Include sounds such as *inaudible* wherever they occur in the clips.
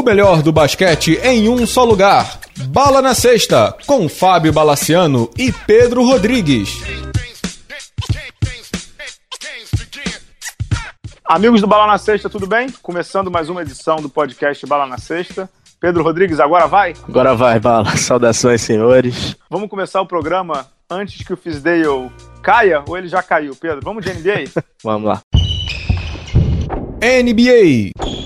O melhor do basquete em um só lugar. Bala na Sexta, com Fábio Balaciano e Pedro Rodrigues. Amigos do Bala na Sexta, tudo bem? Começando mais uma edição do podcast Bala na Sexta. Pedro Rodrigues, agora vai? Agora vai, Bala. *laughs* Saudações, senhores. Vamos começar o programa antes que o Fisdale caia ou ele já caiu, Pedro? Vamos de NBA? *laughs* Vamos lá. NBA.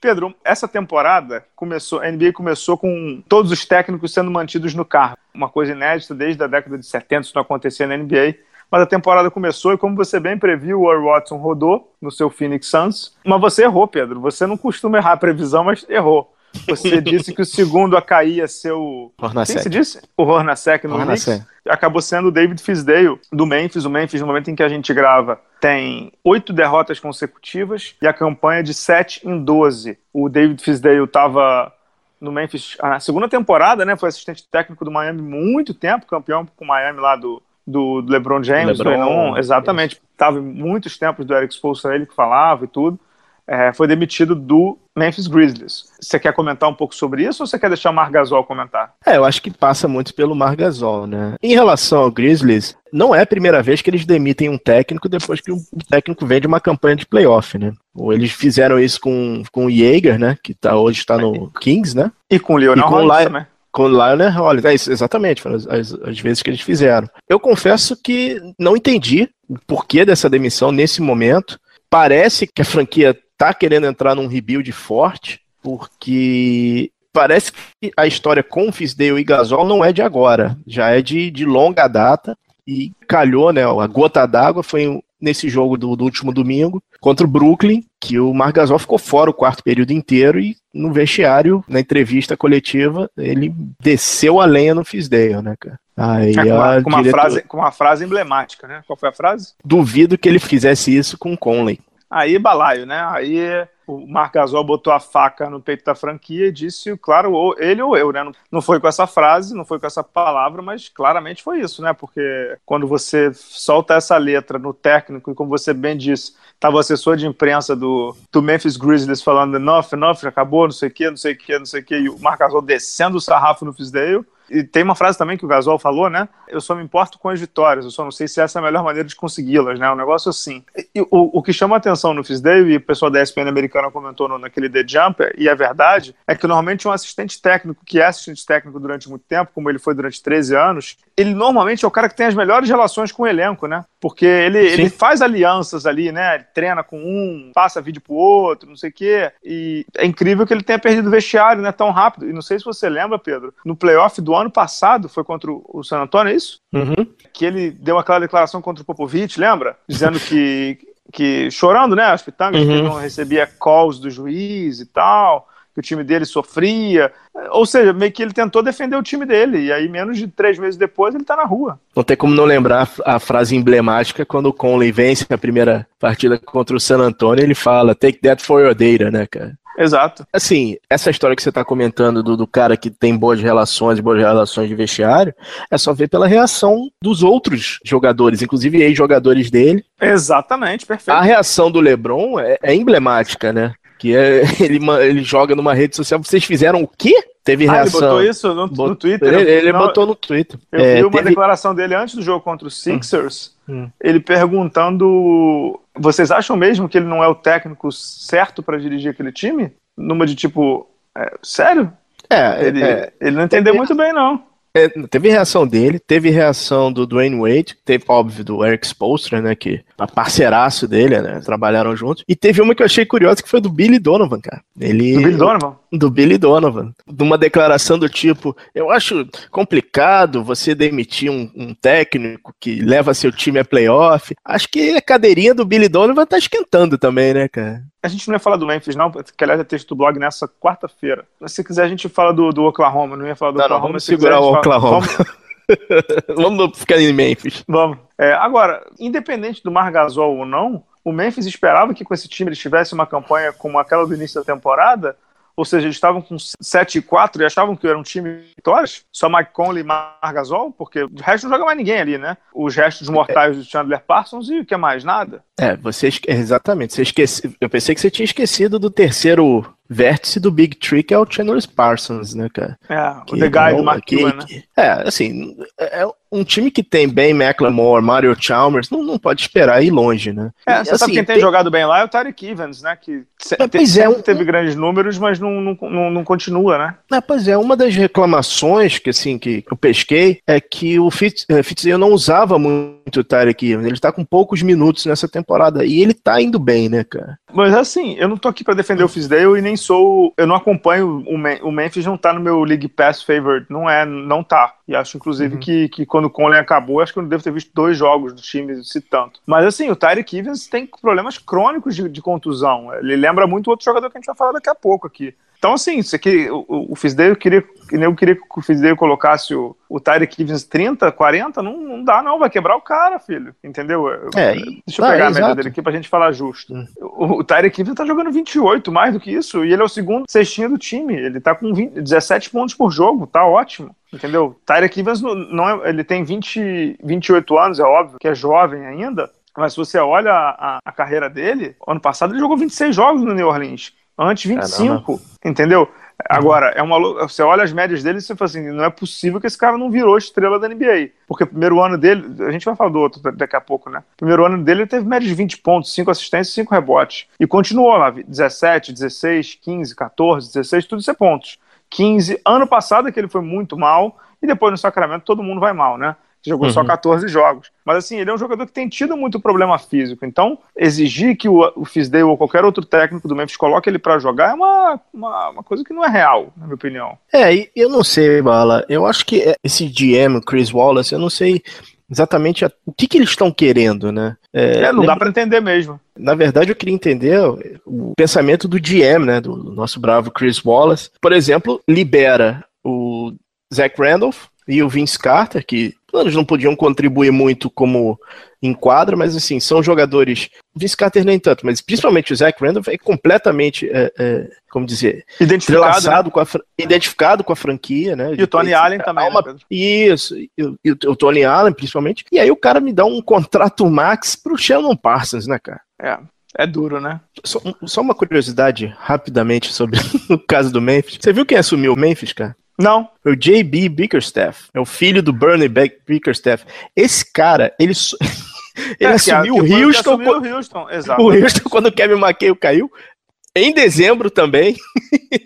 Pedro, essa temporada começou, a NBA começou com todos os técnicos sendo mantidos no carro. Uma coisa inédita desde a década de 70, isso não acontecia na NBA. Mas a temporada começou e, como você bem previu, o Earl Watson rodou no seu Phoenix Suns. Mas você errou, Pedro. Você não costuma errar a previsão, mas errou. Você *laughs* disse que o segundo a cair ia ser o. Hornacek. Quem você disse? O Hornacek no Hornacek. Knicks. Acabou sendo o David Fisdale do Memphis. O Memphis, no momento em que a gente grava, tem oito derrotas consecutivas e a campanha de 7 em 12. O David Fisdale estava no Memphis na segunda temporada, né? Foi assistente técnico do Miami muito tempo, campeão com o Miami lá do, do LeBron James, LeBron, do Enon, exatamente. Estava em muitos tempos do Eric Spoelstra, ele que falava e tudo. É, foi demitido do Memphis Grizzlies. Você quer comentar um pouco sobre isso ou você quer deixar o Mar Gasol comentar? É, eu acho que passa muito pelo Margasol, né? Em relação ao Grizzlies, não é a primeira vez que eles demitem um técnico depois que o técnico vem de uma campanha de playoff, né? Ou eles fizeram isso com, com o Jaeger, né? Que tá, hoje está no Kings, né? E com o Leonel E com Li- também. Com o Lionel Hollins. É isso, exatamente, foram as, as- as vezes que eles fizeram. Eu confesso que não entendi o porquê dessa demissão nesse momento. Parece que a franquia tá querendo entrar num rebuild forte, porque parece que a história com o Fisdale e Gasol não é de agora, já é de, de longa data. E calhou, né? A gota d'água foi nesse jogo do, do último domingo contra o Brooklyn, que o Marc Gasol ficou fora o quarto período inteiro e no vestiário, na entrevista coletiva, ele desceu a lenha no Fisdale, né, cara? Aí É, com, uma, com uma diretor- frase, com uma frase emblemática, né? Qual foi a frase? duvido que ele fizesse isso com o Conley. Aí, balaio, né? Aí o Marc Gasol botou a faca no peito da franquia e disse, claro, ou ele ou eu, né? Não- foi com essa frase, não foi com essa palavra, mas claramente foi isso, né? Porque quando você solta essa letra no técnico, e como você bem disse, estava o assessor de imprensa do, do Memphis Grizzlies falando enough, enough, acabou, não sei o que, não sei o que, não sei o que, e o Marc Gasol descendo o sarrafo no Fisdale. E tem uma frase também que o Gasol falou, né? Eu só me importo com as vitórias, eu só não sei se essa é a melhor maneira de consegui-las, né? Um negócio assim. E o, o que chama a atenção no Fisdale, e o pessoal da ESPN americana comentou no, naquele The Jumper, e é verdade, é que normalmente um assistente técnico, que é assistente técnico durante muito tempo, como ele foi durante 13 anos, ele normalmente é o cara que tem as melhores relações com o elenco, né? Porque ele, ele faz alianças ali, né? Ele treina com um, passa vídeo pro outro, não sei o quê. E é incrível que ele tenha perdido o vestiário, né? Tão rápido. E não sei se você lembra, Pedro, no playoff do ano passado, foi contra o San Antonio, é isso? Uhum. que ele deu aquela declaração contra o Popovich, lembra? Dizendo que, que chorando, né, as pitangas, que Uhum. ele não recebia calls do juiz e tal, que o time dele sofria. Ou seja, meio que ele tentou defender o time dele, e aí menos de três meses depois ele tá na rua. Não tem como não lembrar a frase emblemática quando o Conley vence a primeira partida contra o San Antonio, ele fala, take that for your data, né, cara? Exato. Assim, essa história que você está comentando do, do cara que tem boas relações, boas relações de vestiário, é só ver pela reação dos outros jogadores, inclusive ex-jogadores dele. Exatamente, perfeito. A reação do LeBron é, é emblemática, né? Que é, *laughs* ele, ele joga numa rede social. Vocês fizeram o quê? Teve Ah, ele reação. botou isso no, no Twitter? Ele, ele Não, botou no Twitter. Eu É, vi uma teve- declaração dele antes do jogo contra os Sixers, Hum. ele perguntando: vocês acham mesmo que ele não é o técnico certo para dirigir aquele time? Numa de tipo, é, sério? É, Ele, é, ele não entendeu muito bem, não. É, teve reação dele, teve reação do Dwayne Wade, teve, óbvio, do Eric Spoelstra, né, que é parceiraço dele, né, trabalharam juntos, e teve uma que eu achei curiosa, que foi do Billy Donovan, cara. Ele, Do Billy Donovan? do Billy Donovan, de uma declaração do tipo, eu acho complicado você demitir um, um técnico que leva seu time a playoff, acho que a cadeirinha do Billy Donovan tá esquentando também, né, cara? A gente não ia falar do Memphis, não, que aliás é texto do blog nessa quarta-feira. Se quiser, a gente fala do, do Oklahoma, não ia falar do Não, não, Oklahoma. vamos se quiser, segurar a gente o Oklahoma. Vamos, *laughs* Vamos ficar em Memphis. vamos. É, agora, independente do Mar Gasol ou não, o Memphis esperava que com esse time eles tivessem uma campanha como aquela do início da temporada, ou seja, eles estavam com 7 e 4 e achavam que era um time de vitórias, só Mike Conley e Marc Gasol, porque o resto não joga mais ninguém ali, né? Os restos mortais do Chandler Parsons e o que mais? Nada. É, você exatamente, você esquece, eu pensei que você tinha esquecido do terceiro vértice do Big Trick é o Chandler Parsons, né, cara? É, que, o The Guy do Mark que, Cuban, né? É, assim, é um time que tem Ben McLemore, Mario Chalmers, não, não pode esperar ir longe, né? É, você assim, sabe quem tem, tem, jogado bem lá é o Tarek Evans, né? Que pois é, um... teve grandes números, mas não, não, não, não continua, né? É, pois é, uma das reclamações que, assim, que eu pesquei é que o Fitz, é, Fitzgerald não usava muito o Tarek Evans, ele está com poucos minutos nessa temporada, e ele tá indo bem, né, cara? Mas assim, eu não tô aqui para defender o Fizdale e nem sou. Eu não acompanho o, o Memphis, não tá no meu League Pass favorite. Não é, não tá. E acho, inclusive, uhum. que, que quando o Conley acabou, acho que eu não devo ter visto dois jogos do time, se tanto. Mas assim, o Tyreek Evans tem problemas crônicos de, de contusão. Ele lembra muito outro jogador que a gente vai falar daqui a pouco aqui. Então, assim, isso aqui, o, o Fisdale queria, eu queria que o Fisdale colocasse o, o Tyreek Evans 30, 40, não, não dá, não, vai quebrar o cara, filho. Entendeu? É, Deixa eu pegar é, a média dele aqui pra gente falar justo. Hum. O, o Tyreek Evans tá jogando 28, mais do que isso, e ele é o segundo cestinho do time. Ele tá com 20, 17 pontos por jogo, tá ótimo. Entendeu? Tyreek Evans não é, ele tem 20, 28 anos, é óbvio que é jovem ainda, mas se você olha a, a, a, carreira dele, ano passado ele jogou 26 jogos no New Orleans. Antes 25, Caramba. entendeu? Agora, é uma, você olha as médias dele e você fala assim: não é possível que esse cara não virou estrela da NBA. Porque o primeiro ano dele, a gente vai falar do outro daqui a pouco, né? O primeiro ano dele ele teve média de 20 pontos, 5 assistências, 5 rebotes. E continuou lá: 17, 16, 15, 14, 16, tudo isso é pontos. 15. Ano passado que ele foi muito mal, e depois no Sacramento todo mundo vai mal, né? Jogou uhum. só 14 jogos. Mas assim, ele é um jogador que tem tido muito problema físico. Então, exigir que o, o Fisdale ou qualquer outro técnico do Memphis coloque ele para jogar é uma, uma, uma, coisa que não é real, na minha opinião. É, eu não sei, Bala. Eu acho que é, esse GM, Chris Wallace, eu não sei exatamente a, o que, que eles estão querendo, né? É, é não lembra, dá para entender mesmo. Na verdade, eu queria entender o pensamento do GM, né? Do, do nosso bravo Chris Wallace. Por exemplo, libera o Zach Randolph e o Vince Carter, que eles não podiam contribuir muito como em quadra, mas assim, são jogadores. Vince Carter nem tanto, mas principalmente o Zach Randolph é completamente, é, é, como dizer, identificado, né? com a, identificado com a franquia, né? E o Tony Allen também, uma, né, Isso, e, e, o Tony Allen principalmente. E aí o cara me dá um contrato max pro Shannon Parsons, né, cara? É. É duro, né? Só, só uma curiosidade, rapidamente, sobre *laughs* o caso do Memphis. Você viu quem assumiu o Memphis, cara? Não. Foi o JB Bickerstaff. É o filho do Bernie Bickerstaff. Esse cara, ele. *laughs* ele é, assumiu o Houston. Assumiu *laughs* o Houston, exato. O Houston, quando o Kevin McHale caiu. Em dezembro também.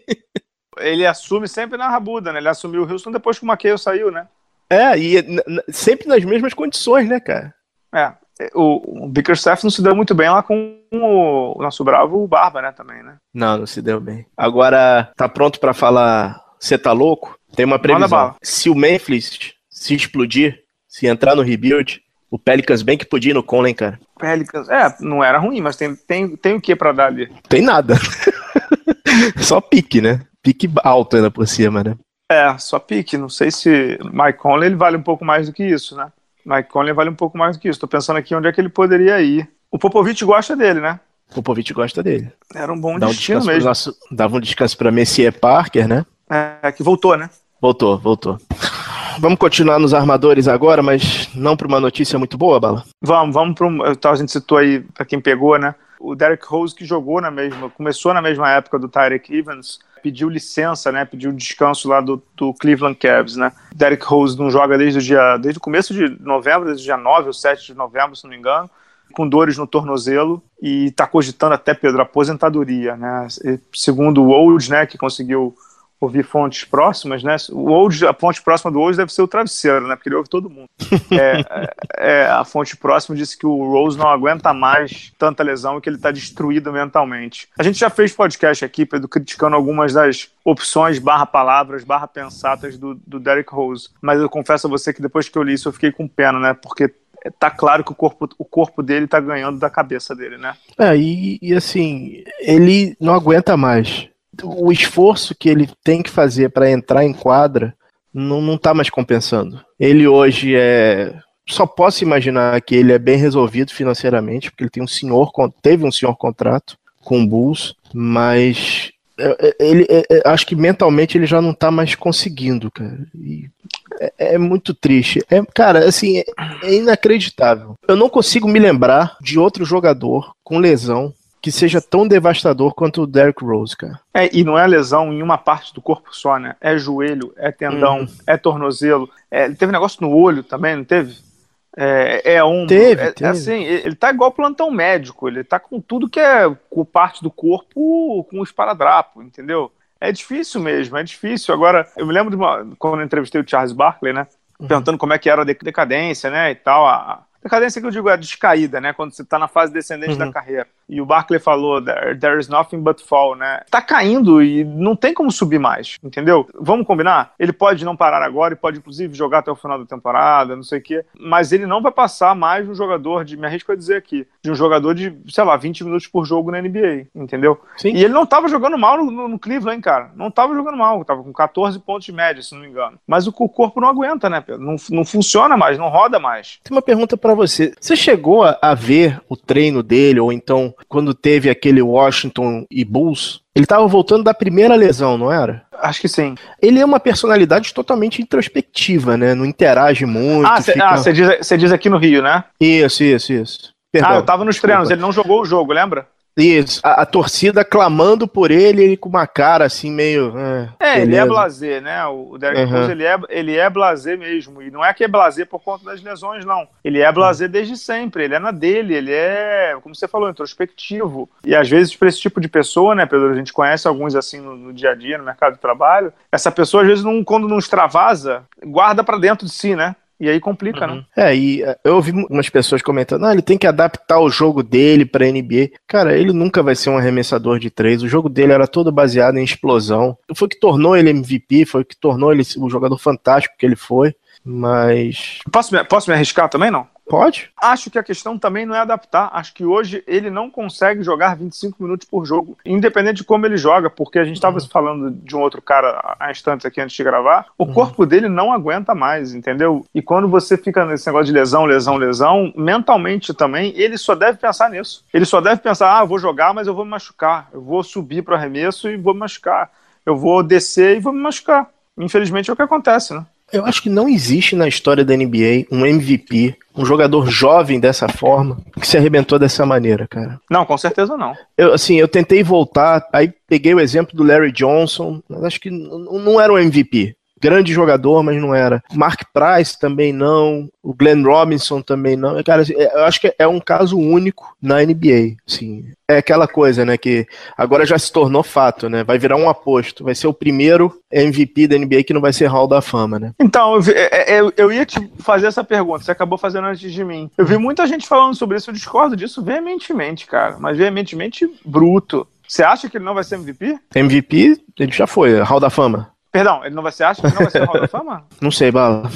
*laughs* ele assume sempre na rabuda, né? Ele assumiu o Houston depois que o McHale saiu, né? É, e sempre nas mesmas condições, né, cara? É. O, o Bickerstaff não se deu muito bem lá com o, o nosso bravo Barba, né, também, né? Não, não se deu bem. Agora, tá pronto para falar você tá louco? Tem uma previsão. Se o Memphis se explodir, se entrar no rebuild, o Pelicans bem que podia ir no Conley, cara. Pelicans, é, não era ruim, mas tem, tem, tem o que para dar ali? Tem nada. *laughs* só pique, né? Pique alto ainda por cima, né? É, só pique. Não sei se Mike Conley ele vale um pouco mais do que isso, né? Mike Conley vale um pouco mais do que isso. Tô pensando aqui onde é que ele poderia ir. O Popovich gosta dele, né? O Popovich gosta dele. Era um bom Dá destino um mesmo. Nosso, dava um descanso para Messier Parker, né? É, que voltou, né? Voltou, voltou. Vamos continuar nos armadores agora, mas não para uma notícia muito boa, Bala? Vamos, vamos para um. A gente citou aí, para quem pegou, né? O Derek Rose, que jogou na mesma, começou na mesma época do Tyreek Evans, pediu licença, né? Pediu descanso lá do, do Cleveland Cavs, né? Derek Rose não joga desde o dia, desde o começo de novembro, desde o dia 9 ou 7 de novembro, se não me engano, com dores no tornozelo e está cogitando até, Pedro, aposentadoria, né? Segundo o Old, né, que conseguiu ouvir fontes próximas, né? O Old, a fonte próxima do Old deve ser o travesseiro, né? Porque ele ouve todo mundo. *laughs* É, é, é, a fonte próxima disse que o Rose não aguenta mais tanta lesão e que ele está destruído mentalmente. A gente já fez podcast aqui, Pedro, criticando algumas das opções barra palavras, barra pensatas do, do Derek Rose. Mas eu confesso a você que depois que eu li isso eu fiquei com pena, né? Porque tá claro que o corpo, o corpo dele tá ganhando da cabeça dele, né? É, e, e assim, ele não aguenta mais o esforço que ele tem que fazer para entrar em quadra não, não tá mais compensando. Ele hoje é. Só posso imaginar que ele é bem resolvido financeiramente, porque ele tem um senhor, teve um senhor contrato com o Bulls, mas Ele, é, acho que mentalmente ele já não tá mais conseguindo, cara. E é, é, muito triste. É, cara, assim, é, é inacreditável. Eu não consigo me lembrar de outro jogador com lesão que seja tão devastador quanto o Derrick Rose, cara. É, e não é lesão em uma parte do corpo só, né? É joelho, é tendão, uhum. é tornozelo. É, teve negócio no olho também, não teve? É, é um. Teve, é, teve. Assim, ele tá igual plantão médico, ele tá com tudo que é com parte do corpo com esparadrapo, entendeu? É difícil mesmo, é difícil. Agora, eu me lembro de uma, quando eu entrevistei o Charles Barkley, né? Uhum. Perguntando como é que era a decadência, né? E tal, a, Decadência que eu digo é descaída, né? Quando você está na fase descendente uhum. da carreira. E o Barkley falou, there, there is nothing but fall, né? Tá caindo e não tem como subir mais, entendeu? Vamos combinar? Ele pode não parar agora e pode inclusive jogar até o final da temporada, não sei o quê. Mas ele não vai passar mais de um jogador de, me arrisco a dizer aqui, de um jogador de, sei lá, 20 minutos por jogo na NBA, entendeu? Sim. E ele não tava jogando mal no, no, no Cleveland, cara. Não tava jogando mal, tava com 14 pontos de média, se não me engano. Mas o, o corpo não aguenta, né, Pedro? Não, não funciona mais, não roda mais. Tem uma pergunta para para você. Você chegou a, a, ver o treino dele, ou então quando teve aquele Washington e Bulls? Ele estava voltando da primeira lesão, não era? Acho que sim. Ele é uma personalidade totalmente introspectiva, né? Não interage muito. Ah, você fica... ah, diz, diz aqui no Rio, né? Isso, isso, isso. Perdão, ah, eu tava nos treinos, ele não jogou o jogo, lembra? Isso, a, a, torcida clamando por ele, ele com uma cara assim meio. É, é ele é blazer, né? O Derek uhum. Cruz ele é, ele é blazer mesmo. E não é que é blazer por conta das lesões, não. Ele é blazer uhum. desde sempre, ele é na dele, ele é, como você falou, introspectivo. E às vezes, para esse tipo de pessoa, né, Pedro? A gente conhece alguns assim no, no, dia a dia, no mercado de trabalho. Essa pessoa, às vezes, não, quando não extravasa, guarda para dentro de si, né? E aí complica, né? uhum. né? É, e é, eu ouvi umas pessoas comentando, ah, ele tem que adaptar o jogo dele pra NBA. Cara, ele nunca vai ser um arremessador de três. O jogo dele era todo baseado em explosão. Foi o que tornou ele MVP, foi o que tornou ele o jogador fantástico que ele foi. Mas. Posso me, posso me arriscar também, não? Pode. Acho que a questão também não é adaptar. Acho que hoje ele não consegue jogar 25 minutos por jogo, independente de como ele joga, porque a gente estava uhum. falando de um outro cara há instantes aqui antes de gravar. O uhum. corpo dele não aguenta mais, entendeu? E quando você fica nesse negócio de lesão, lesão, lesão, mentalmente também, ele só deve pensar nisso. Ele só deve pensar: ah, vou jogar, mas eu vou me machucar. Eu vou subir para arremesso e vou me machucar. Eu vou descer e vou me machucar. Infelizmente é o que acontece, né? Eu acho que não existe na história da NBA um MVP, um jogador jovem dessa forma, que se arrebentou dessa maneira, cara. Não, com certeza não. Eu, assim, eu tentei voltar, aí peguei o exemplo do Larry Johnson, mas acho que não era um MVP grande jogador, mas não era. Mark Price também não, o Glenn Robinson também não. Cara, assim, é, eu acho que é um caso único na NBA, sim. É aquela coisa, né, que agora já se tornou fato, né? Vai virar um aposto, vai ser o primeiro MVP da NBA que não vai ser Hall da Fama, né? Então, eu, é, é, eu, eu ia te fazer essa pergunta, você acabou fazendo antes de mim. Eu vi muita gente falando sobre isso, eu discordo disso veementemente, cara, mas veementemente bruto. Você acha que ele não vai ser MVP? MVP, ele já foi, Hall da Fama. Perdão, ele não vai ser, acha que não vai ser Hall da Fama? *laughs* Não sei, Bala.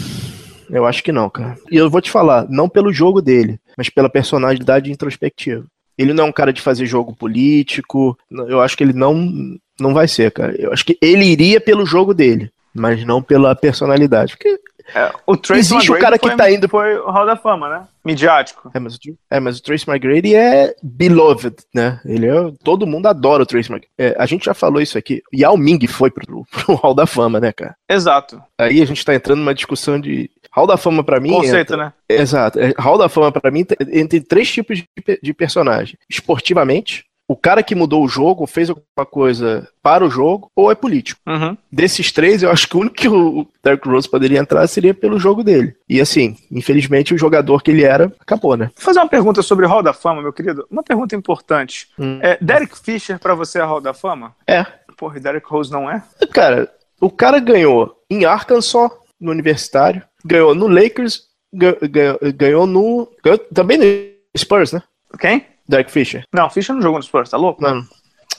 Eu acho que não, cara. E eu vou te falar, não pelo jogo dele, mas pela personalidade introspectiva. Ele não é um cara de fazer jogo político. Eu acho que ele não, não vai ser, cara. Eu acho que ele iria pelo jogo dele, mas não pela personalidade. Porque é, o Trace Existe o cara que foi, tá indo. Foi o Hall da Fama, né? Midiático. É mas, o, é, mas o Trace McGrady é beloved, né? Ele é. Todo mundo adora o Trace McGrady. É, a gente já falou isso aqui. Yao Ming foi pro, pro Hall da Fama, né, cara? Exato. Aí a gente tá entrando numa discussão de. Hall da Fama para mim. Conceito, entra, né? Exato. É, Hall da Fama para mim entre três tipos de, de personagem: esportivamente, o cara que mudou o jogo fez alguma coisa para o jogo ou é político. Uhum. Desses três, eu acho que o único que o Derrick Rose poderia entrar seria pelo jogo dele. E assim, infelizmente, o jogador que ele era acabou, né? Vou fazer uma pergunta sobre Hall da Fama, meu querido. Uma pergunta importante. Hum. É, Derek Fisher, para você, é Hall da Fama? É. Porra, e Derrick Rose não é? Cara, o cara ganhou em Arkansas, no universitário, ganhou no Lakers, ganhou, ganhou no. Ganhou também no Spurs, né? Quem? Derek Fisher. Não, Fisher não jogou no Spurs, tá louco? Não.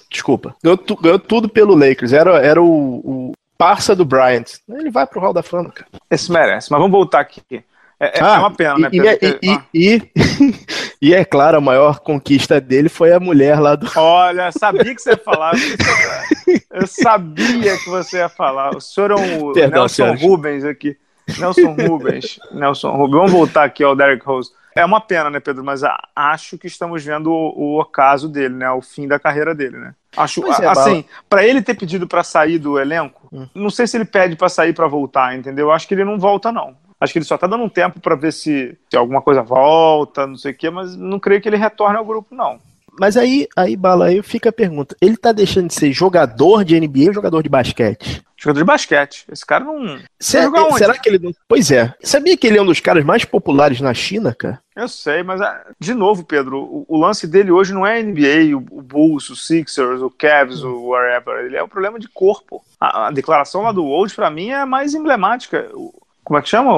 Desculpa. Ganhou, tu, ganhou tudo pelo Lakers. Era, era o, o parça do Bryant. Ele vai pro Hall da Fama, cara. Esse merece, mas vamos voltar aqui. É, é ah, uma pena, né? E, e, e, ah. e, *laughs* e, é claro, a maior conquista dele foi a mulher lá do. *laughs* Olha, sabia que você ia falar. Eu sabia que você ia falar. O senhor é um Perdão, Nelson Rubens aqui. Nelson Rubens. Nelson Rubens. Vamos voltar aqui ao Derek Rose. É uma pena, né, Pedro? Mas acho que estamos vendo o, o ocaso dele, né? O fim da carreira dele, né? Acho, é, assim, para ele ter pedido para sair do elenco, hum. não sei se ele pede para sair para voltar, entendeu? Acho que ele não volta, não. Acho que ele só tá dando um tempo para ver se, se alguma coisa volta, não sei o quê, mas não creio que ele retorne ao grupo, não. Mas aí, aí, Bala, aí fica a pergunta: ele tá deixando de ser jogador de NBA ou jogador de basquete? Jogador de basquete. Esse cara não. Será, será que ele não. Pois é. Sabia que ele é um dos caras mais populares na China, cara? Eu sei, mas, ah, de novo, Pedro, o, o lance dele hoje não é NBA, o, o, Bulls, o Sixers, o Cavs, o whatever. Ele é um problema de corpo. A, a declaração lá do Old, para mim, é mais emblemática. Como é que chama?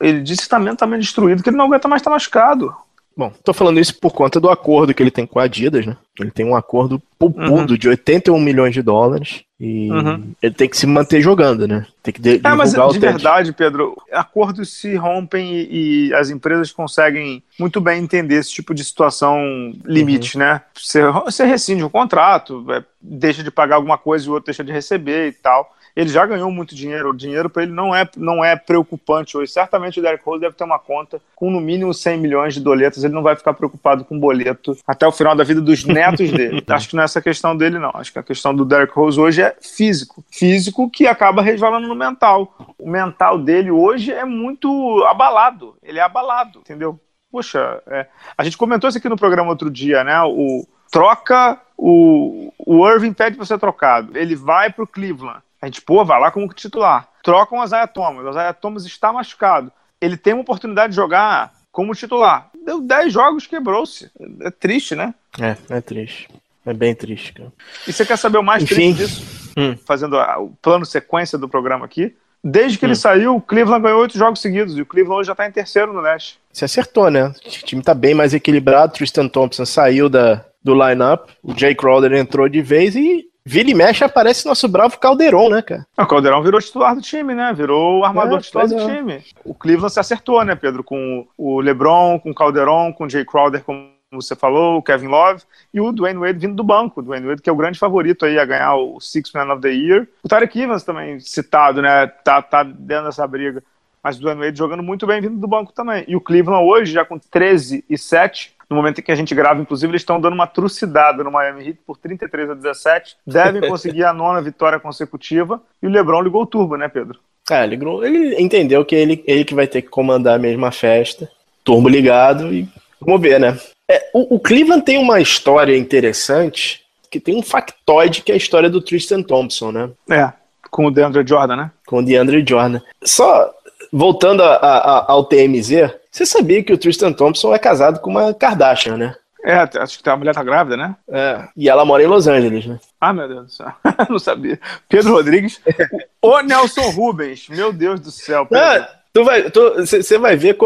Ele disse que está mentalmente destruído, que ele não aguenta mais estar tá machucado. Bom, tô falando isso por conta do acordo que ele tem com a Adidas, né? Ele tem um acordo pupudo uhum. de 81 milhões de dólares e uhum. ele tem que se manter jogando, né? Tem que de, é, mas de verdade, Pedro, acordos se rompem e, e, as empresas conseguem muito bem entender esse tipo de situação limite, uhum. né? Você, você rescinde o contrato, é, deixa de pagar alguma coisa e o outro deixa de receber e tal ele já ganhou muito dinheiro. O dinheiro para ele não é, não é preocupante hoje. Certamente o Derek Rose deve ter uma conta com no mínimo 100 milhões de doletas. Ele não vai ficar preocupado com boleto até o final da vida dos netos dele. *laughs* Acho que não é essa questão dele, não. Acho que a questão do Derek Rose hoje é físico. Físico que acaba resvalando no mental. O mental dele hoje é muito abalado. Ele é abalado, entendeu? Poxa, é, a gente comentou isso aqui no programa outro dia, né? O troca o, o Irving pede para ser trocado. Ele vai para o Cleveland. A gente, pô, vai lá como titular. Trocam o Isaiah Thomas. O Isaiah Thomas está machucado. Ele tem uma oportunidade de jogar como titular. Deu 10 jogos, quebrou-se. É triste, né? É, é triste. É bem triste, cara. E você quer saber o mais Enfim. triste disso? Hum. Fazendo a, o plano sequência do programa aqui. Desde que hum. ele saiu, o Cleveland ganhou oito jogos seguidos e o Cleveland hoje já está em terceiro no leste. Você acertou, né? O time está bem mais equilibrado. Tristan Thompson saiu da, do lineup, o Jay Crowder entrou de vez e Vira e mexe aparece nosso bravo Caldeirão, né, cara? O Caldeirão virou titular do time, né? Virou o armador é, titular do time. O Cleveland se acertou, né, Pedro? Com o LeBron, com o Caldeirão, com o Jay Crowder, como você falou, o Kevin Love, e o Dwayne Wade vindo do banco. O Dwayne Wade, que é o grande favorito aí a ganhar o Six Man of the Year. O Tarek Evans também citado, né? Tá, tá dentro dessa briga. Mas o Dwayne Wade jogando muito bem vindo do banco também. E o Cleveland hoje, já com 13 e 7, no momento em que a gente grava, inclusive, eles estão dando uma trucidada no Miami Heat por 33 a 17. Devem *laughs* conseguir a nona vitória consecutiva. E o LeBron ligou o turbo, né, Pedro? É, ligou, ele entendeu que ele, ele que vai ter que comandar a mesma festa. Turbo ligado e vamos ver, né? É, o, o Cleveland tem uma história interessante, que tem um factoide que é a história do Tristan Thompson, né? É, com o DeAndre Jordan, né? Com o DeAndre Jordan. Só voltando a, a, ao TMZ, você sabia que o Tristan Thompson é casado com uma Kardashian, né? É, acho que a mulher tá grávida, né? É, e ela mora em Los Angeles, né? Ah, meu Deus do céu. *laughs* Não sabia. Pedro Rodrigues. *laughs* o Nelson Rubens. Meu Deus do céu, Pedro. Ah, tu vai, você vai ver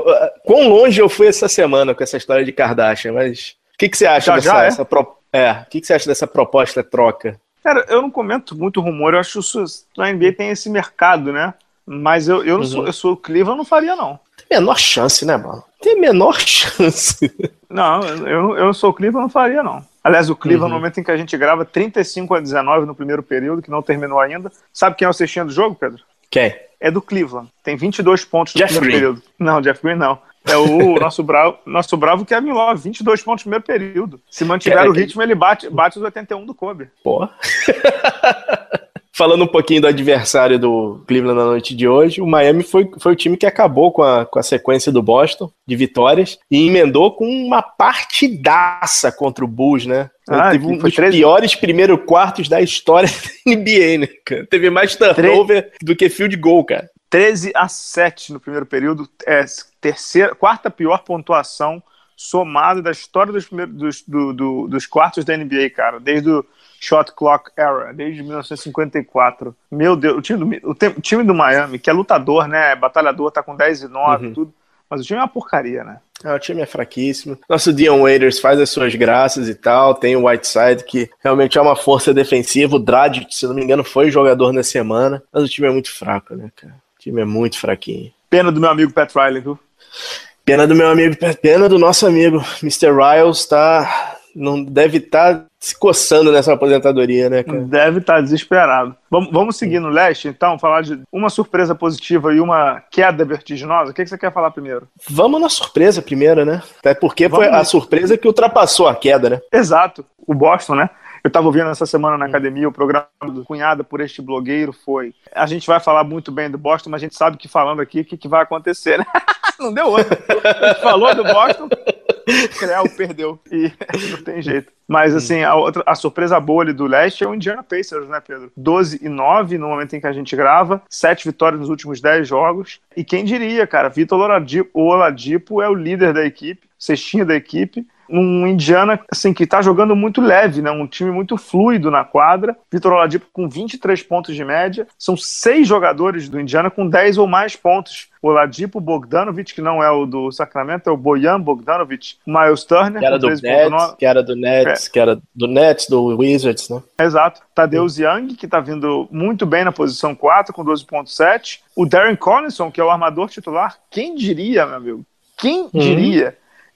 quão longe eu fui essa semana com essa história de Kardashian, mas o que, que você acha já, dessa, já é? Essa pro, é, o que, que você acha dessa proposta troca? Cara, eu não comento muito rumor, eu acho que a NBA tem esse mercado, né? Mas eu, eu, não uhum. sou, eu sou o Cleveland, eu não faria, não. Tem menor chance, né, mano? Tem menor chance. Não, eu, eu sou o Cleveland, eu não faria, não. Aliás, o Cleveland, uhum. no momento em que a gente grava 35 a 19 no primeiro período, que não terminou ainda. Sabe quem é o cestinha do jogo, Pedro? Quem? É do Cleveland. Tem 22 pontos no Jeff primeiro Green. período. Não, Jeff Green não. É o *laughs* nosso bravo, nosso bravo Kevin Love, 22 pontos no primeiro período. Se mantiver o ritmo, ele bate, bate os 81 do Kobe. Porra. *laughs* Falando um pouquinho do adversário do Cleveland na noite de hoje, o Miami foi, foi o time que acabou com a, com a sequência do Boston de vitórias e emendou com uma partidaça contra o Bulls, né? Ah, Teve um dos 13... piores primeiros quartos da história *laughs* da NBA, né, cara? Teve mais turnover 3... do que field goal, cara. 13 a 7 no primeiro período, é terceira, quarta pior pontuação somada da história dos, primeiros, dos, do, do, dos quartos da NBA, cara. Desde o Shot Clock Era, desde 1954. Meu Deus, o time do, o, o time do Miami, que é lutador, né? Batalhador, tá com 10 e 9 uhum. tudo. Mas o time é uma porcaria, né? É, o time é fraquíssimo. Nosso Dion Waiters faz as suas graças e tal. Tem o Whiteside, que realmente é uma força defensiva. O Dredd, se não me engano, foi jogador na semana. Mas o time é muito fraco, né, cara? O time é muito fraquinho. Pena do meu amigo Pat Riley, viu? Pena do meu amigo, pena do nosso amigo Mr. Riles, tá não deve estar tá se coçando nessa aposentadoria, né, cara? Deve estar tá desesperado. Vamos, vamos seguir no leste, então, falar de uma surpresa positiva e uma queda vertiginosa. O que, que você quer falar primeiro? Vamos na surpresa primeiro, né? Até porque vamos foi a surpresa que ultrapassou a queda, né? Exato. O Boston, né? Eu estava ouvindo essa semana na academia o programa do Cunhada por este blogueiro foi. A gente vai falar muito bem do Boston, mas a gente sabe que falando aqui o que, que vai acontecer, né? *laughs* Não deu outro. A gente falou do Boston, *laughs* Creu perdeu. *laughs* E não tem jeito. Mas, assim, a, outra, a surpresa boa ali do leste é o Indiana Pacers, né, Pedro? 12 e 9 no momento em que a gente grava, sete vitórias nos últimos 10 jogos. E quem diria, cara, Vitor Oladipo, Oladipo é o líder da equipe, cestinha da equipe um Indiana assim que está jogando muito leve, né? Um time muito fluido na quadra. Vitor Oladipo com 23 pontos de média. São seis jogadores do Indiana com 10 ou mais pontos. Oladipo, Bogdanovic, que não é o do Sacramento, é o Bojan Bogdanovic, Miles Turner, que era do Nets, que era do Nets, é. que era do Nets, do Wizards, né? Exato. Tadeusz Young, que está vindo muito bem na posição 4, com 12.7. O Darren Collinson, que é o armador titular. Quem diria, meu amigo? Quem uhum.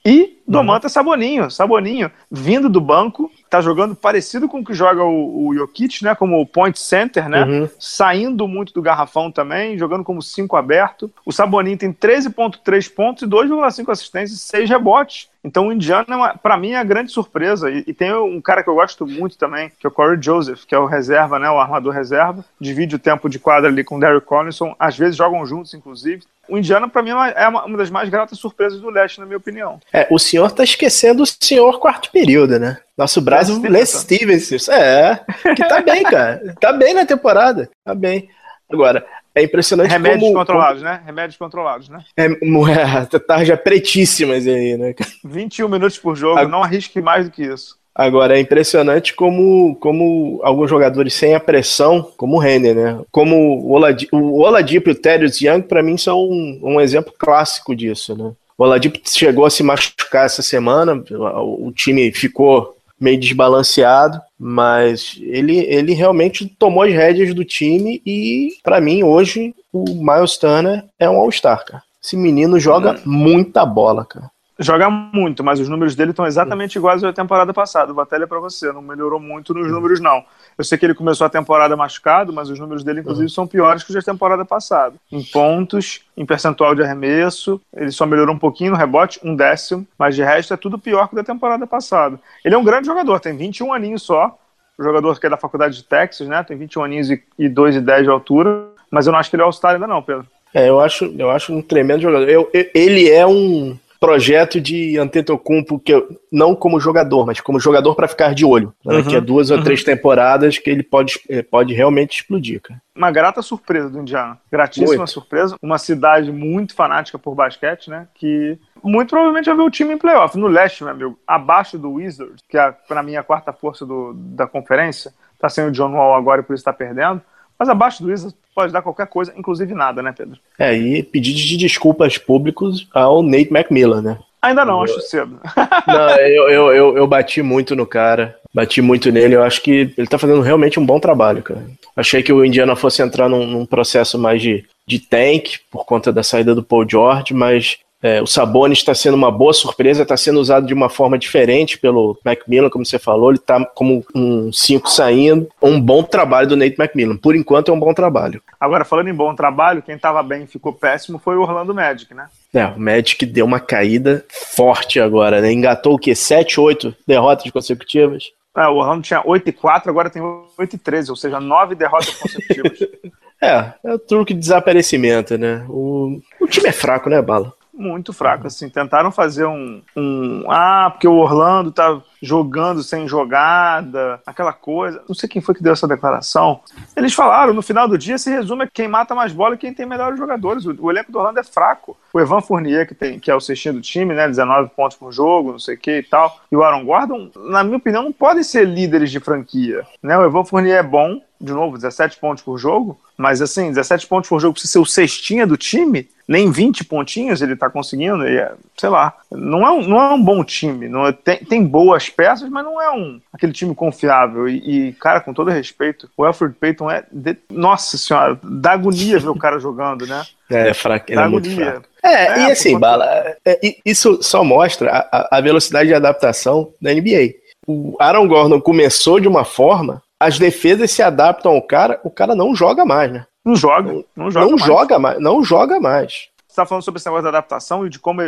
E Domantas Saboninho, Saboninho, vindo do banco, tá jogando parecido com o que joga o, o Jokic, né? Como point center, né? Uhum. Saindo muito do garrafão também, jogando como 5 aberto. O Saboninho tem 13,3 pontos e 2,5 assistências e 6 rebotes. Então o Indiana, para mim, é a grande surpresa. E, e, tem um cara que eu gosto muito também, que é o Corey Joseph, que é o reserva, né? O armador reserva. Divide o tempo de quadra ali com o Derrick Collison. Às vezes jogam juntos, inclusive. O Indiana, para mim, é uma, uma, das mais gratas surpresas do leste, na minha opinião. É, o senhor tá esquecendo o senhor quarto período, né? Nosso braço, Les Stevens. É, que tá bem, cara. Tá bem na temporada. Tá bem. Agora, é impressionante Remédios como, controlados, como... né? Remédios controlados, né? É, *laughs* é tarja pretíssimas aí, né? 21 minutos por jogo, não arrisque mais do que isso. Agora, é impressionante como, como alguns jogadores sem a pressão, como o Renner, né? Como o Oladipo, o Oladipo e o Thaddeus Young, para mim, são um, um, exemplo clássico disso, né? O Oladipo chegou a se machucar essa semana, o time ficou meio desbalanceado, mas ele, ele realmente tomou as rédeas do time e, para mim, hoje, o Miles Turner é um All-Star, cara. Esse menino joga muita bola, cara. Joga muito, mas os números dele estão exatamente iguais à temporada passada. Vou até ler para você, não melhorou muito nos números, não. Eu sei que ele começou a temporada machucado, mas os números dele, inclusive, são piores que os da temporada passada. Em pontos, em percentual de arremesso, ele só melhorou um pouquinho no rebote, um décimo, mas de resto é tudo pior que o da temporada passada. Ele é um grande jogador, tem 21 aninhos só. O jogador que é da faculdade de Texas, né? Tem 21 aninhos e, e 2 e 10 de altura, mas eu não acho que ele é All-Star ainda, não, Pedro. É, eu acho, eu acho um tremendo jogador. Eu, eu, ele é um projeto de Antetokounmpo que eu, não como jogador, mas como jogador para ficar de olho. Né? Uhum, que é duas uhum. ou três temporadas que ele pode, eh, pode realmente explodir, cara. Uma grata surpresa do Indiana. Gratíssima muito. surpresa. Uma cidade muito fanática por basquete, né? Que muito provavelmente vai ver o time em playoff. No leste, meu amigo, abaixo do Wizards, que é, para mim, a quarta força do, da conferência. Tá sem o John Wall agora e por isso tá perdendo. Mas abaixo do Wizards pode dar qualquer coisa, inclusive nada, né, Pedro? É, e pedidos de desculpas públicos ao Nate McMillan, né? Ainda não, eu, acho cedo. *laughs* Não, eu, eu, eu, eu, bati muito no cara, bati muito nele. Eu acho que ele tá fazendo realmente um bom trabalho, cara. Achei que o Indiana fosse entrar num, num processo mais de, de tank por conta da saída do Paul George, mas é, o Sabonis está sendo uma boa surpresa, está sendo usado de uma forma diferente pelo Macmillan, como você falou, ele está como um 5 saindo. Um bom trabalho do Nate Macmillan. Por enquanto é um bom trabalho. Agora, falando em bom trabalho, quem estava bem e ficou péssimo foi o Orlando Magic, né? É, o Magic deu uma caída forte agora, né? Engatou o quê? 7, 8 derrotas consecutivas? É, o Orlando tinha 8 e 4, agora tem 8 e 13, ou seja, 9 derrotas consecutivas. *laughs* é, é o truque de desaparecimento, né? O, o time é fraco, né, Bala? Muito fraco, assim, tentaram fazer um, um, ah, porque o Orlando tá jogando sem jogada, aquela coisa, não sei quem foi que deu essa declaração, eles falaram, no final do dia se resume a quem mata mais bola e quem tem melhores jogadores, o, o elenco do Orlando é fraco, o Evan Fournier, que, tem, que é o cestinho do time, né, 19 pontos por jogo, não sei o que e tal, e o Aaron Gordon, na minha opinião, não podem ser líderes de franquia, né, o Evan Fournier é bom, de novo, 17 pontos por jogo, mas assim, 17 pontos por jogo precisa ser o cestinha do time, nem 20 pontinhos ele tá conseguindo, e é, sei lá, não é um, não é um bom time, não é, tem, tem boas peças, mas não é um aquele time confiável. E, e cara, com todo respeito, o Alfred Payton é, de, nossa senhora, dá agonia ver o cara *laughs* jogando, né? É, é fraco, é muito fraco. É, é, e assim, Bala, é, isso só mostra a, a velocidade de adaptação da NBA. o Aaron Gordon começou de uma forma, as defesas se adaptam ao cara, o cara não joga mais, né? Não joga, não joga não mais. Joga mais. Não joga mais. Você está falando sobre esse negócio da adaptação e de como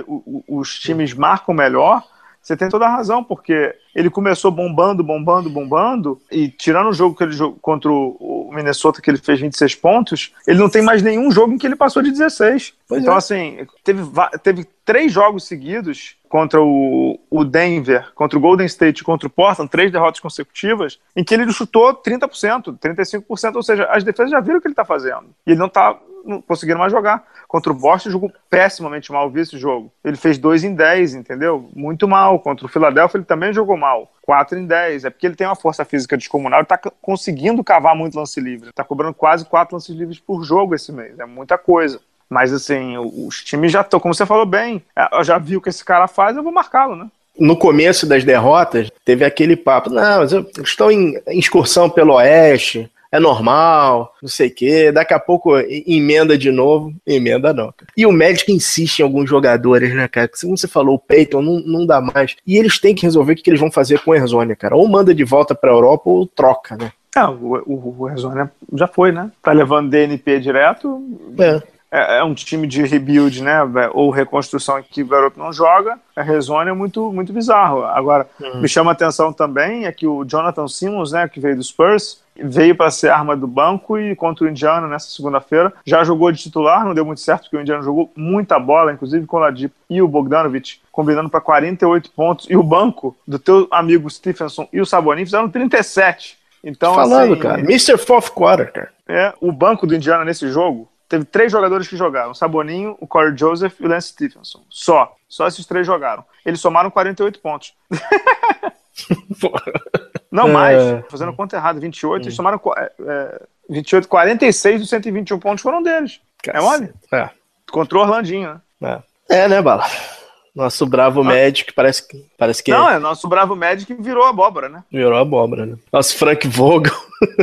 os times marcam melhor. Você tem toda a razão, porque ele começou bombando, bombando, bombando, e tirando o jogo que ele jogou contra o Minnesota, que ele fez 26 pontos, ele não tem mais nenhum jogo em que ele passou de 16. Pois então, é. assim, teve, teve três jogos seguidos contra o, o Denver, contra o Golden State, contra o Portland, três derrotas consecutivas, em que ele chutou 30%, 35%, ou seja, as defesas já viram o que ele está fazendo. E ele não está conseguindo mais jogar. Contra o Boston, jogou pessimamente mal, vi esse jogo. Ele fez 2 em 10, entendeu? Muito mal. Contra o Philadelphia, ele também jogou mal. 4 em 10. É porque ele tem uma força física descomunal e está conseguindo cavar muito lance livre. Está cobrando quase 4 lances livres por jogo esse mês. É muita coisa. Mas, assim, os times já estão, como você falou bem, é, eu já vi o que esse cara faz, eu vou marcá-lo, né? No começo das derrotas, teve aquele papo, não, mas estão em excursão pelo Oeste, é normal, não sei o quê. Daqui a pouco emenda de novo, emenda não. Cara. E o médico insiste em alguns jogadores, né, cara? Como você falou, o Peyton não, não dá mais. E eles têm que resolver o que, eles vão fazer com o Erzônia, cara. Ou manda de volta pra Europa ou troca, né? Ah, o, o, o Erzônia já foi, né? Tá levando DNP direto. É é, é, um time de rebuild, né? Ou reconstrução que o garoto não joga. A Rezone é muito, muito bizarro. Agora, uhum. me chama a atenção também é que o Jonathan Simmons, né, que veio do Spurs, veio para ser arma do banco e contra o Indiana nessa segunda-feira. Já jogou de titular, não deu muito certo, porque o Indiana jogou muita bola, inclusive com o Ladipo e o Bogdanovich, combinando para 48 pontos. E o banco do teu amigo Stephenson e o Sabonin fizeram 37. Então, Falando, assim, cara, Mr. Fourth Quarter, cara. É, o banco do Indiana nesse jogo teve três jogadores que jogaram: o Saboninho, o Corey Joseph e o Lance Stephenson. Só. Só esses três jogaram. Eles somaram 48 pontos. *laughs* *laughs* Não mais, é... fazendo conta errada, 28, eles somaram é, 28, 46 dos 121 pontos foram deles. Cacete. É mole? É. Contra o Orlandinho, né? É, é né, Bala? Nosso bravo ah. Magic parece que. Parece que Não, é nosso bravo Magic virou abóbora, né? Virou abóbora, né? Nosso Frank Vogel,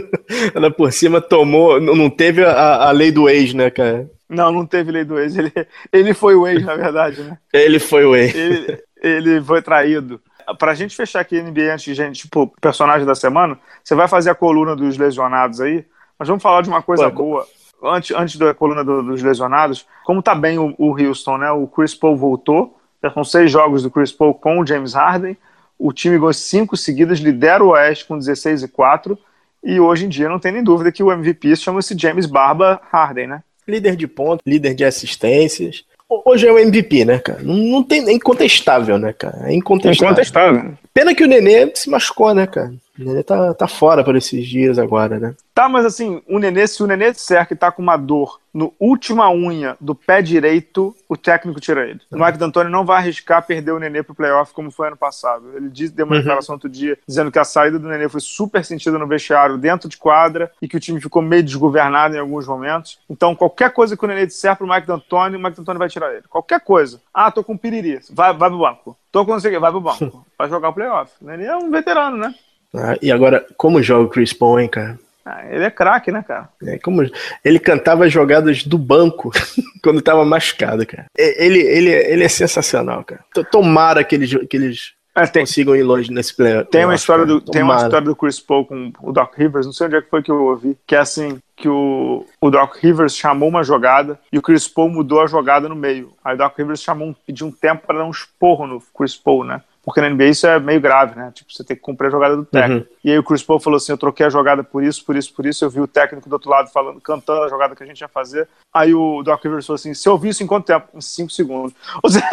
*laughs* ela por cima tomou. Não teve a, a lei do ex, né, cara? Não, não teve lei do ex. Ele, ele foi o ex, na verdade, né? ele foi o ex. Ele, ele foi traído. Pra gente fechar aqui NBA antes de gente, tipo, personagem da semana, você vai fazer a coluna dos lesionados aí, mas vamos falar de uma coisa Pô, boa. Antes, antes da coluna do, dos lesionados, como tá bem o, o Houston, né? O Chris Paul voltou, já são seis jogos do Chris Paul com o James Harden. O time ganhou cinco seguidas, lidera o Oeste com 16 e 4. E hoje em dia não tem nem dúvida que o MVP chama-se James Barba Harden, né? Líder de pontos, líder de assistências. Hoje é o MVP, né, cara? Não, tem, é incontestável, né, cara? É incontestável. incontestável. Pena que o Nenê se machucou, né, cara? O Nenê tá, tá fora por esses dias agora, né? Tá, mas assim, o Nenê, se o Nenê disser que tá com uma dor no última unha do pé direito, o técnico tira ele. O Mike D'Antoni não vai arriscar perder o Nenê pro playoff como foi ano passado. Ele disse, deu uma uhum. declaração outro dia dizendo que a saída do Nenê foi super sentida no vestiário dentro de quadra e que o time ficou meio desgovernado em alguns momentos. Então, qualquer coisa que o Nenê disser pro Mike D'Antoni, o Mike D'Antoni vai tirar ele. Qualquer coisa. Ah, tô com piriri. Vai, vai pro banco. Tô com não vai pro banco. *laughs* Vai jogar o playoff. O Nenê é um veterano, né? Ah, e agora, como joga o Chris Paul, hein, cara? Ah, ele é craque, né, cara? É, como ele cantava jogadas do banco *laughs* quando tava machucado, cara. Ele, ele, ele é sensacional, cara. Tomara que eles, que eles é, tem, consigam ir longe nesse player. Tem uma, história do, tem uma história do Chris Paul com o Doc Rivers, não sei onde é que foi que eu ouvi, que é assim, que o, o Doc Rivers chamou uma jogada e o Chris Paul mudou a jogada no meio. Aí o Doc Rivers chamou, pediu um tempo para dar um esporro no Chris Paul, né? Porque na NBA isso é meio grave, né? Tipo, você tem que cumprir a jogada do técnico. Uhum. E aí o Chris Paul falou assim: eu troquei a jogada por isso, por isso, por isso. Eu vi o técnico do outro lado falando, cantando a jogada que a gente ia fazer. Aí o Doc Rivers falou assim: se eu vi isso em quanto tempo? Em cinco segundos. *laughs* Ou seja,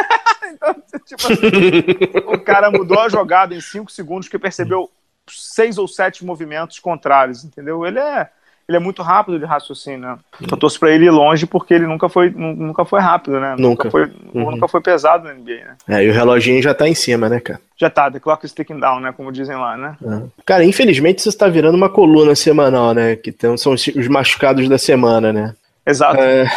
então, tipo assim, *laughs* o cara mudou a jogada em cinco segundos porque percebeu seis ou sete movimentos contrários, entendeu? Ele é ele é muito rápido de raciocínio, né? Eu torço pra ele ir longe porque ele nunca foi, nunca foi rápido, né? Nunca. Nunca foi, uhum. nunca foi pesado na NBA, né? É, e o reloginho já tá em cima, né, cara? Já tá, the clock is ticking down, né? Como dizem lá, né? É. Cara, infelizmente isso está virando uma coluna semanal, né? Que tem, são os machucados da semana, né? Exato. É,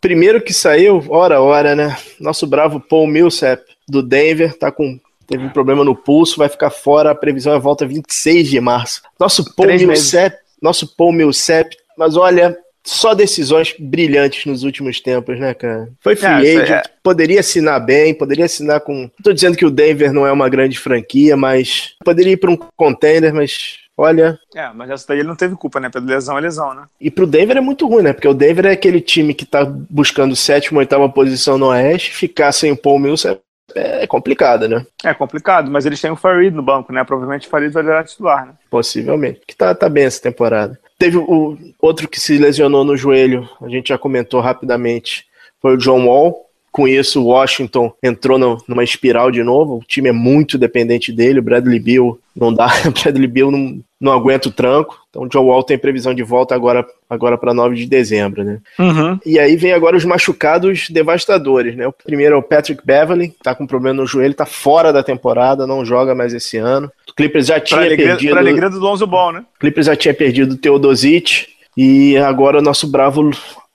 primeiro que saiu, hora hora, né? Nosso bravo Paul Millsap, do Denver, tá com teve um problema no pulso, vai ficar fora, a previsão é volta 26 de março. Nosso Paul Millsap nosso Paul Millsap, mas olha, só decisões brilhantes nos últimos tempos, né, cara? Foi free é, agent, é... poderia assinar bem, poderia assinar com. Não tô dizendo que o Denver não é uma grande franquia, mas poderia ir para um contender, mas olha. É, mas essa daí ele não teve culpa, né? Pela lesão é lesão, né? E pro Denver é muito ruim, né? Porque o Denver é aquele time que tá buscando sétima, oitava posição no Oeste, ficar sem o Paul Mills é, complicado, né? É complicado, mas eles têm o Farid no banco, né? Provavelmente o Farid vai virar titular, né? Possivelmente. Que tá, tá bem essa temporada. Teve o outro que se lesionou no joelho, a gente já comentou rapidamente, foi o John Wall. Com isso, o Washington entrou no, numa espiral de novo. O time é muito dependente dele. O Bradley Bill não dá. *laughs* O Bradley Bill não, não aguenta o tranco. Então, o John Wall tem previsão de volta agora, agora para 9 de dezembro, né? Uhum. E aí vem agora os machucados devastadores, né? O primeiro é o Patrick Beverly, tá com problema no joelho, tá fora da temporada, não joga mais esse ano. O Clippers já tinha alegria, perdido. Pra alegria do Lonzo Ball, né? O Clippers já tinha perdido o Teodosic. E agora o nosso bravo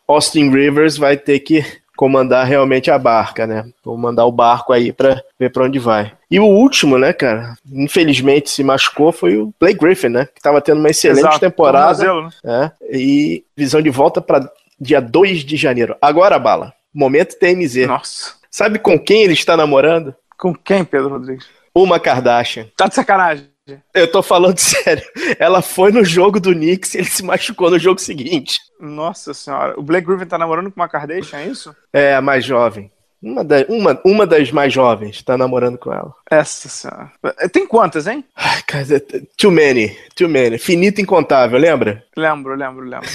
Austin Rivers vai ter que comandar realmente a barca, né? Vou mandar o barco aí para ver para onde vai. E o último, né, cara? Infelizmente se machucou foi o Blake Griffin, né? Que tava tendo uma excelente Exato. temporada. né? é, e visão de volta para dia 2 de janeiro. Agora, bala. Momento TMZ. Nossa. Sabe com quem ele está namorando? Com quem, Pedro Rodrigues? Uma Kardashian. Tá de sacanagem. Eu tô falando *laughs* sério. Ela foi no jogo do Knicks e ele se machucou no jogo seguinte. Nossa senhora. O Blake Griffin tá namorando com uma Kardashian, é isso? É, a mais jovem. Uma, da, uma, uma das mais jovens tá namorando com ela. Essa senhora. Tem quantas, hein? Ai, cara, é too many. Too many. Finito incontável, lembra? Lembro, lembro, lembro.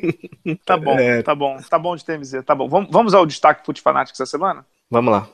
*laughs* tá bom, é... tá bom. Tá bom de TMZ, tá bom. Vamos, vamos ao destaque Foot Fanatics da semana? Vamos lá.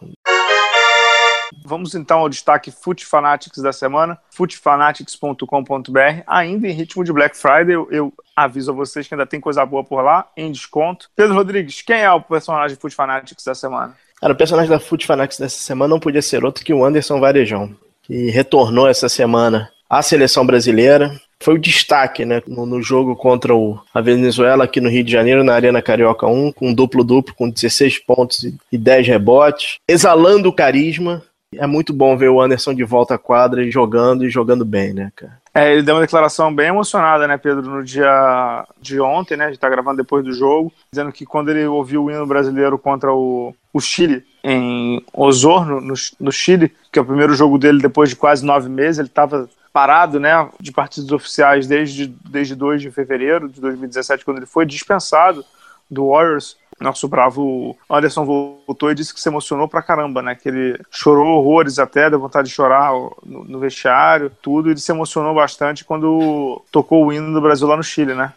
Vamos então ao destaque Foot Fanatics da semana, footfanatics.com.br, ainda em ritmo de Black Friday, eu, eu, aviso a vocês que ainda tem coisa boa por lá, em desconto. Pedro Rodrigues, quem é o personagem Foot Fanatics da semana? Cara, o personagem da Foot Fanatics dessa semana não podia ser outro que o Anderson Varejão, que retornou essa semana à seleção brasileira, foi o destaque né, no, no, jogo contra o, a Venezuela aqui no Rio de Janeiro, na Arena Carioca 1, com duplo-duplo, com 16 pontos e 10 rebotes, exalando o carisma é muito bom ver o Anderson de volta à quadra e jogando e jogando bem, né, cara? É, ele deu uma declaração bem emocionada, né, Pedro, no dia de ontem, né? A gente tá gravando depois do jogo, dizendo que quando ele ouviu o hino brasileiro contra o, o Chile, em Osorno, no, no Chile, que é o primeiro jogo dele depois de quase nove meses, ele estava parado né, de partidos oficiais desde, desde 2 de fevereiro de 2017, quando ele foi dispensado do Warriors nosso bravo Anderson voltou e disse que se emocionou pra caramba, né? Que ele chorou horrores até, deu vontade de chorar no, no vestiário, tudo. Ele se emocionou bastante quando tocou o hino do Brasil lá no Chile, né?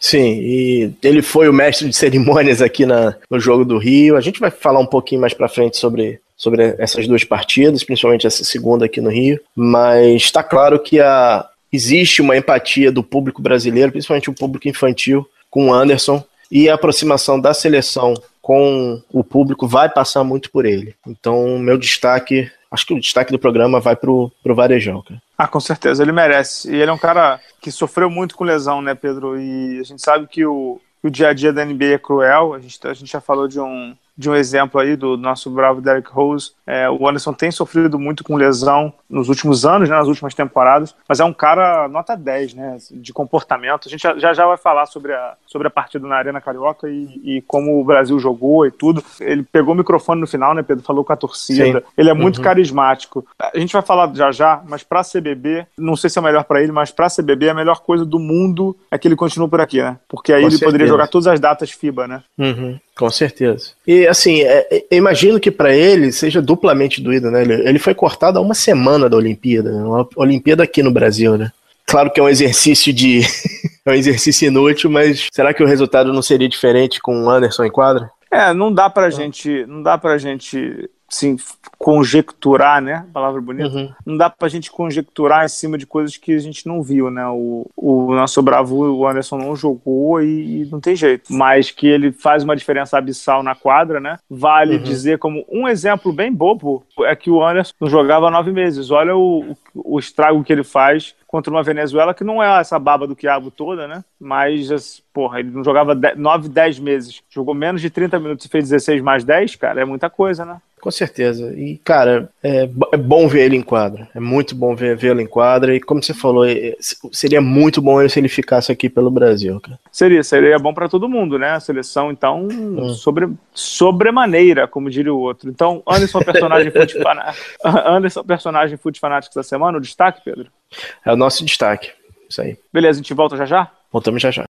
Sim, e ele foi o mestre de cerimônias aqui na, no jogo do Rio. A gente vai falar um pouquinho mais para frente sobre, sobre essas duas partidas, principalmente essa segunda aqui no Rio. Mas está claro que a, existe uma empatia do público brasileiro, principalmente o público infantil, com o Anderson e a aproximação da seleção com o público vai passar muito por ele. Então, meu destaque, acho que o destaque do programa vai pro, pro Varejão, cara. Ah, com certeza, ele merece. E ele é um cara que sofreu muito com lesão, né, Pedro? E a gente sabe que o, o dia a dia da NBA é cruel. A gente, a gente já falou de um, de um exemplo aí do nosso bravo Derek Rose. É, o Anderson tem sofrido muito com lesão nos últimos anos, né, nas últimas temporadas, mas é um cara nota 10, né, de comportamento. A gente já já vai falar sobre a, sobre a partida na Arena Carioca e, e como o Brasil jogou e tudo. Ele pegou o microfone no final, né, Pedro? Falou com a torcida. Sim. Ele é muito uhum. carismático. A gente vai falar já já, mas para CBB, não sei se é o melhor para ele, mas para CBB a melhor coisa do mundo é que ele continue por aqui, né? Porque aí com ele certeza. poderia jogar todas as datas FIBA, né? Uhum. Com certeza. E assim, é, é, imagino que para ele seja duplamente doído, né? Ele, ele, foi cortado há uma semana da Olimpíada, né? uma Olimpíada aqui no Brasil, né? Claro que é um exercício de. *laughs* é um exercício inútil, mas será que o resultado não seria diferente com o Anderson em quadra? É, não dá pra gente. Não dá pra gente sim, conjecturar, né? Palavra bonita. Uhum. Não dá pra gente conjecturar em cima de coisas que a gente não viu, né? O, o nosso bravo, o Anderson não jogou e, e não tem jeito. Mas que ele faz uma diferença abissal na quadra, né? Vale uhum. dizer como um exemplo bem bobo é que o Anderson não jogava há nove meses. Olha o, o estrago que ele faz contra uma Venezuela que não é essa baba do quiabo toda, né? Mas, porra, ele não jogava 9, 10 meses. Jogou menos de 30 minutos e fez 16 mais 10, cara, é muita coisa, né? Com certeza. E, cara, é, é bom ver ele em quadra. É muito bom ver, ele em quadra. E, como você falou, é, seria muito bom se ele ficasse aqui pelo Brasil, cara. Seria, seria bom para todo mundo, né? A seleção, então, hum. sobre, sobremaneira, como diria o outro. Então, Anderson, personagem Foot *laughs* Anderson, personagem Foot Fanatics da semana, o destaque, Pedro? É o nosso destaque. Isso aí. Beleza, a gente volta já já? Voltamos já já.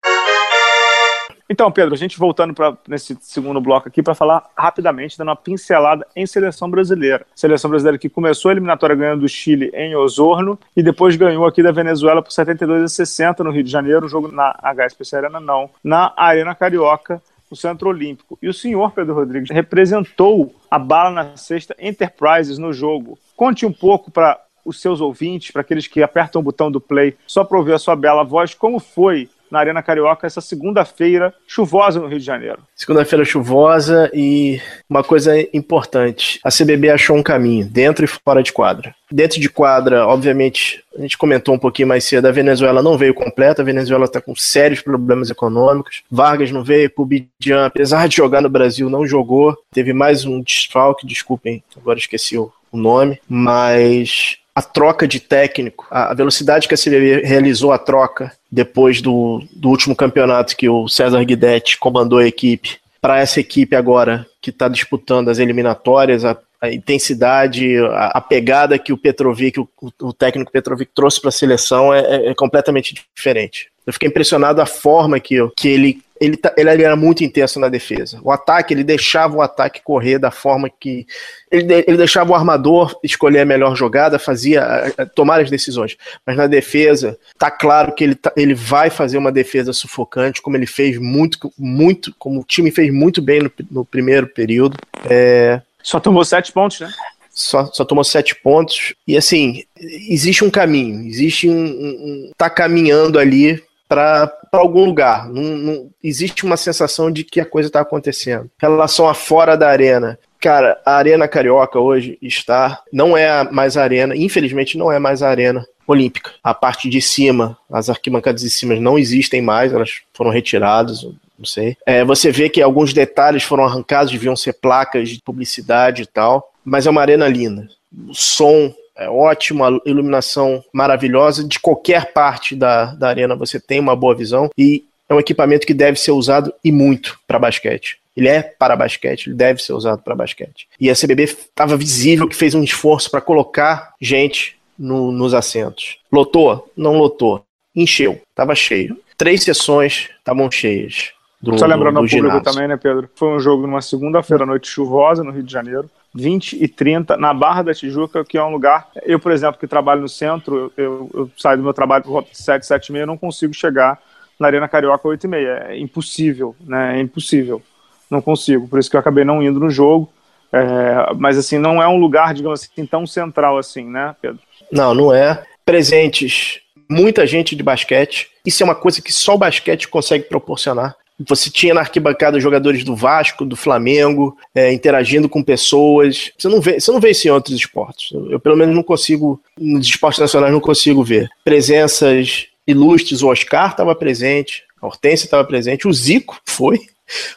Então, Pedro, a gente voltando para nesse segundo bloco aqui para falar rapidamente, dando uma pincelada em seleção brasileira. Seleção brasileira que começou a eliminatória ganhando do Chile em Osorno e depois ganhou aqui da Venezuela por 72 a 60 no Rio de Janeiro, um jogo na HSPC Arena não, na Arena Carioca o Centro Olímpico. E o senhor Pedro Rodrigues representou a bala na sexta Enterprises no jogo. Conte um pouco para os seus ouvintes, para aqueles que apertam o botão do play, só para ouvir a sua bela voz, como foi na Arena Carioca essa segunda-feira chuvosa no Rio de Janeiro. Segunda-feira chuvosa e uma coisa importante: a CBB achou um caminho, dentro e fora de quadra. Dentro de quadra, obviamente, a gente comentou um pouquinho mais cedo, a Venezuela não veio completa, a Venezuela está com sérios problemas econômicos. Vargas não veio, Kubidian, apesar de jogar no Brasil, não jogou. Teve mais um desfalque, desculpem, agora esqueci o nome, mas a troca de técnico, a velocidade que a CBB realizou a troca depois do, do último campeonato que o César Guidetti comandou a equipe, para essa equipe agora que está disputando as eliminatórias, a, a intensidade, a, a, pegada que o Petrovic, o, o técnico Petrovic trouxe para a seleção é, é, é completamente diferente. Eu fiquei impressionado a forma que, que ele ele, tá, ele era muito intenso na defesa. O ataque, ele deixava o ataque correr da forma que. Ele, ele deixava o armador escolher a melhor jogada, fazia tomar as decisões. Mas na defesa, tá claro que ele, tá, ele vai fazer uma defesa sufocante, como ele fez muito, muito, como o time fez muito bem no, no primeiro período. É... Só tomou sete pontos, né? Só, só, tomou sete pontos. E assim, existe um caminho, existe um. um tá caminhando ali para algum lugar. Não, não, existe uma sensação de que a coisa está acontecendo. Em relação a fora da arena, cara, a Arena Carioca hoje está. Não é mais a arena, infelizmente não é mais a arena olímpica. A parte de cima, as arquibancadas de cima não existem mais, elas foram retiradas, não sei. É, você vê que alguns detalhes foram arrancados, deviam ser placas de publicidade e tal, mas é uma arena linda. O som é ótimo, iluminação maravilhosa. De qualquer parte da, da arena você tem uma boa visão e é um equipamento que deve ser usado e muito para basquete. Ele é para basquete, ele deve ser usado para basquete. E a CBB estava visível que fez um esforço para colocar gente no, nos assentos. Lotou? Não lotou. Encheu, estava cheio. Três sessões estavam cheias. Do, Só lembrando ao público também, né, Pedro? Foi um jogo numa segunda-feira, noite chuvosa, no Rio de Janeiro. 20 e 30 na Barra da Tijuca, que é um lugar. Eu, por exemplo, que trabalho no centro, eu, eu saio do meu trabalho por 7, 7 e meia, não consigo chegar na Arena Carioca 8 e meia. É impossível, né? É impossível. Não consigo. Por isso que eu acabei não indo no jogo. É, mas, assim, não é um lugar, digamos assim, tão central assim, né, Pedro? Não, não é. Presentes, muita gente de basquete. Isso é uma coisa que só o basquete consegue proporcionar. Você tinha na arquibancada jogadores do Vasco, do Flamengo, é, interagindo com pessoas. Você não, vê, você não vê isso em outros esportes. Eu, pelo menos, não consigo, nos esportes nacionais, não consigo ver. Presenças ilustres, o Oscar estava presente, a Hortência estava presente, o Zico foi. *laughs*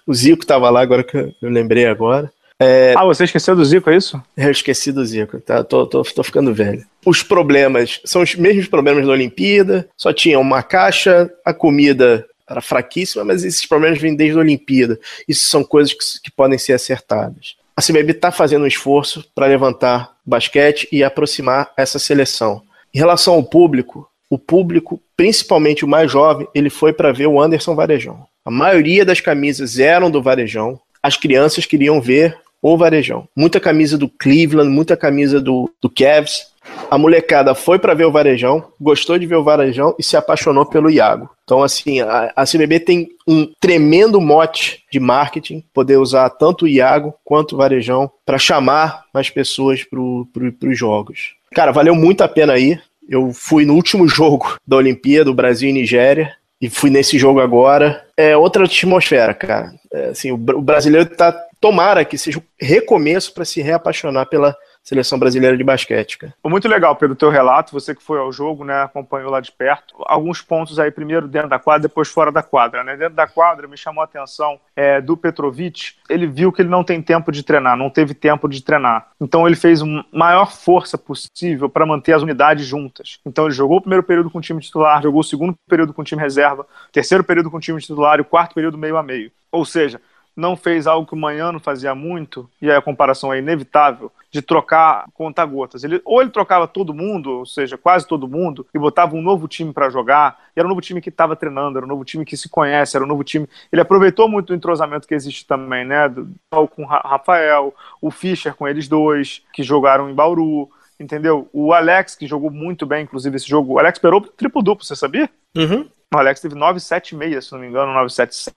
O Zico estava lá, agora que eu lembrei agora. É... Ah, você esqueceu do Zico, é isso? Eu esqueci do Zico, tá? Tô, tô, tô ficando velho. Os problemas são os mesmos problemas da Olimpíada, só tinha uma caixa, a comida era fraquíssima, mas esses problemas vêm desde a Olimpíada. Isso são coisas que, que podem ser acertadas. A CBB está fazendo um esforço para levantar basquete e aproximar essa seleção. Em relação ao público, o público, principalmente o mais jovem, ele foi para ver o Anderson Varejão. A maioria das camisas eram do Varejão. As crianças queriam ver o Varejão. Muita camisa do Cleveland, muita camisa do, do Cavs. A molecada foi para ver o Varejão, gostou de ver o Varejão e se apaixonou pelo Iago. Então, assim, a, a CBB tem um tremendo mote de marketing, poder usar tanto o Iago quanto o Varejão para chamar mais pessoas para pro, os jogos. Cara, valeu muito a pena ir. Eu fui no último *laughs* jogo da Olimpíada, Brasil e Nigéria, e fui nesse jogo agora. É outra atmosfera, cara. É, assim, o, o brasileiro tá. Tomara que seja um recomeço para se reapaixonar pela seleção brasileira de basquete. Cara. Muito legal pelo teu relato, você que foi ao jogo, né, acompanhou lá de perto. Alguns pontos aí, primeiro dentro da quadra, depois fora da quadra. Né? Dentro da quadra me chamou a atenção é, do Petrovic, ele viu que ele não tem tempo de treinar, não teve tempo de treinar. Então ele fez a maior força possível para manter as unidades juntas. Então ele jogou o primeiro período com o time titular, jogou o segundo período com o time reserva, terceiro período com o time titular e o quarto período meio a meio. Ou seja, não fez algo que o Manhano fazia muito, e a comparação é inevitável, de trocar conta-gotas. Ele, ou ele trocava todo mundo, ou seja, quase todo mundo, e botava um novo time para jogar, e era um novo time que estava treinando, era um novo time que se conhece, era um novo time. Ele aproveitou muito o entrosamento que existe também, né? Com o Rafael, o Fischer com eles dois, que jogaram em Bauru, entendeu? O Alex, que jogou muito bem, inclusive, esse jogo. O Alex esperou triplo-duplo, você sabia? Uhum. O Alex teve 9,76, se não me engano, 9,77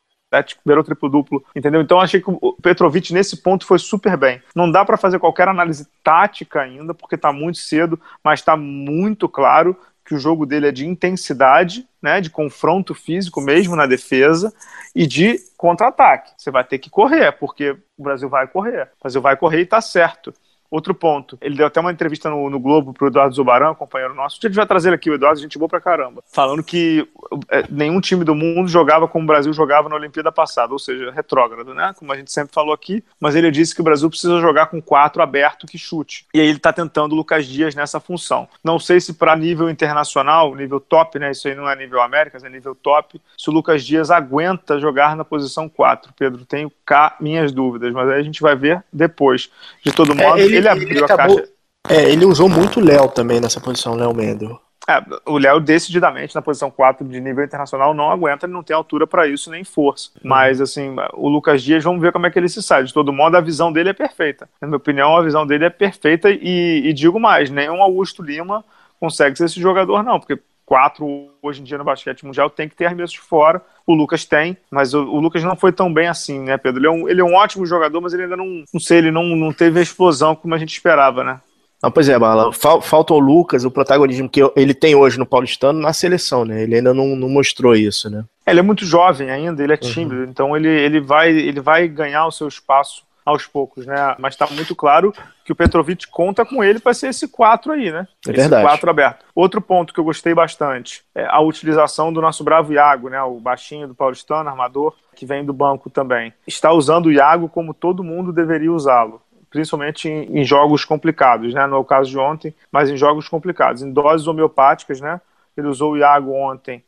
virou triplo-duplo, entendeu? Então achei que o Petrovic nesse ponto foi super bem. Não dá para fazer qualquer análise tática ainda, porque está muito cedo, mas está muito claro que o jogo dele é de intensidade, né, de confronto físico mesmo na defesa e de contra-ataque. Você vai ter que correr, porque o Brasil vai correr. O Brasil vai correr e está certo. Outro ponto, ele deu até uma entrevista no, no Globo pro Eduardo Zubaran, companheiro nosso. A gente vai trazer aqui o Eduardo, a gente boa pra caramba. Falando que é, nenhum time do mundo jogava como o Brasil jogava na Olimpíada passada, ou seja, retrógrado, né? Como a gente sempre falou aqui. Mas ele disse que o Brasil precisa jogar com quatro aberto que chute. E aí ele tá tentando o Lucas Dias nessa função. Não sei se para nível internacional, nível top, né? Isso aí não é nível Américas, é nível top. Se o Lucas Dias aguenta jogar na posição 4. Pedro, tenho cá minhas dúvidas, mas aí a gente vai ver depois. De todo modo, é, ele ele abriu ele acabou, a caixa. É, ele usou muito o Léo também nessa posição, Léo Mendel. É, o Léo, decididamente, na posição 4 de nível internacional, não aguenta, ele não tem altura para isso nem força. Uhum. Mas, assim, o Lucas Dias, vamos ver como é que ele se sai. De todo modo, a visão dele é perfeita. Na minha opinião, a visão dele é perfeita e, e digo mais, nenhum Augusto Lima consegue ser esse jogador, não, porque quatro hoje em dia no basquete mundial tem que ter arremesso de fora. O Lucas tem, mas o, o, Lucas não foi tão bem assim, né, Pedro? Ele é um, ele é um ótimo jogador, mas ele ainda não, não sei, ele não, não teve a explosão como a gente esperava, né? Não, pois é, Bala. Falta o Lucas, o protagonismo que ele tem hoje no Paulistano na seleção, né? Ele ainda não, não mostrou isso, né? Ele é muito jovem ainda, ele é uhum. tímido, uhum. então ele, ele, vai, ele vai ganhar o seu espaço aos poucos, né? Mas está muito claro que o Petrovic conta com ele para ser esse 4 aí, né? É esse verdade. 4 aberto. Outro ponto que eu gostei bastante é a utilização do nosso bravo Iago, né? O baixinho do Paulistano, armador, que vem do banco também. Está usando o Iago como todo mundo deveria usá-lo principalmente em, em, jogos complicados, né? Não é o caso de ontem, mas em jogos complicados, em doses homeopáticas, né? Ele usou o Iago ontem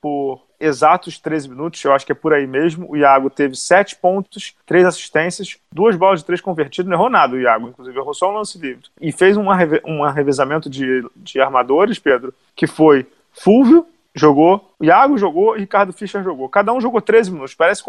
por exatos 13 minutos, eu acho que é por aí mesmo. O Iago teve 7 pontos, 3 assistências, duas bolas de 3 convertidas, não errou nada o Iago, inclusive errou só um lance livre. E fez um, um revezamento de, de armadores, Pedro, que foi Fulvio, jogou, Iago jogou e Ricardo Fischer jogou. Cada um jogou 13 minutos. Parece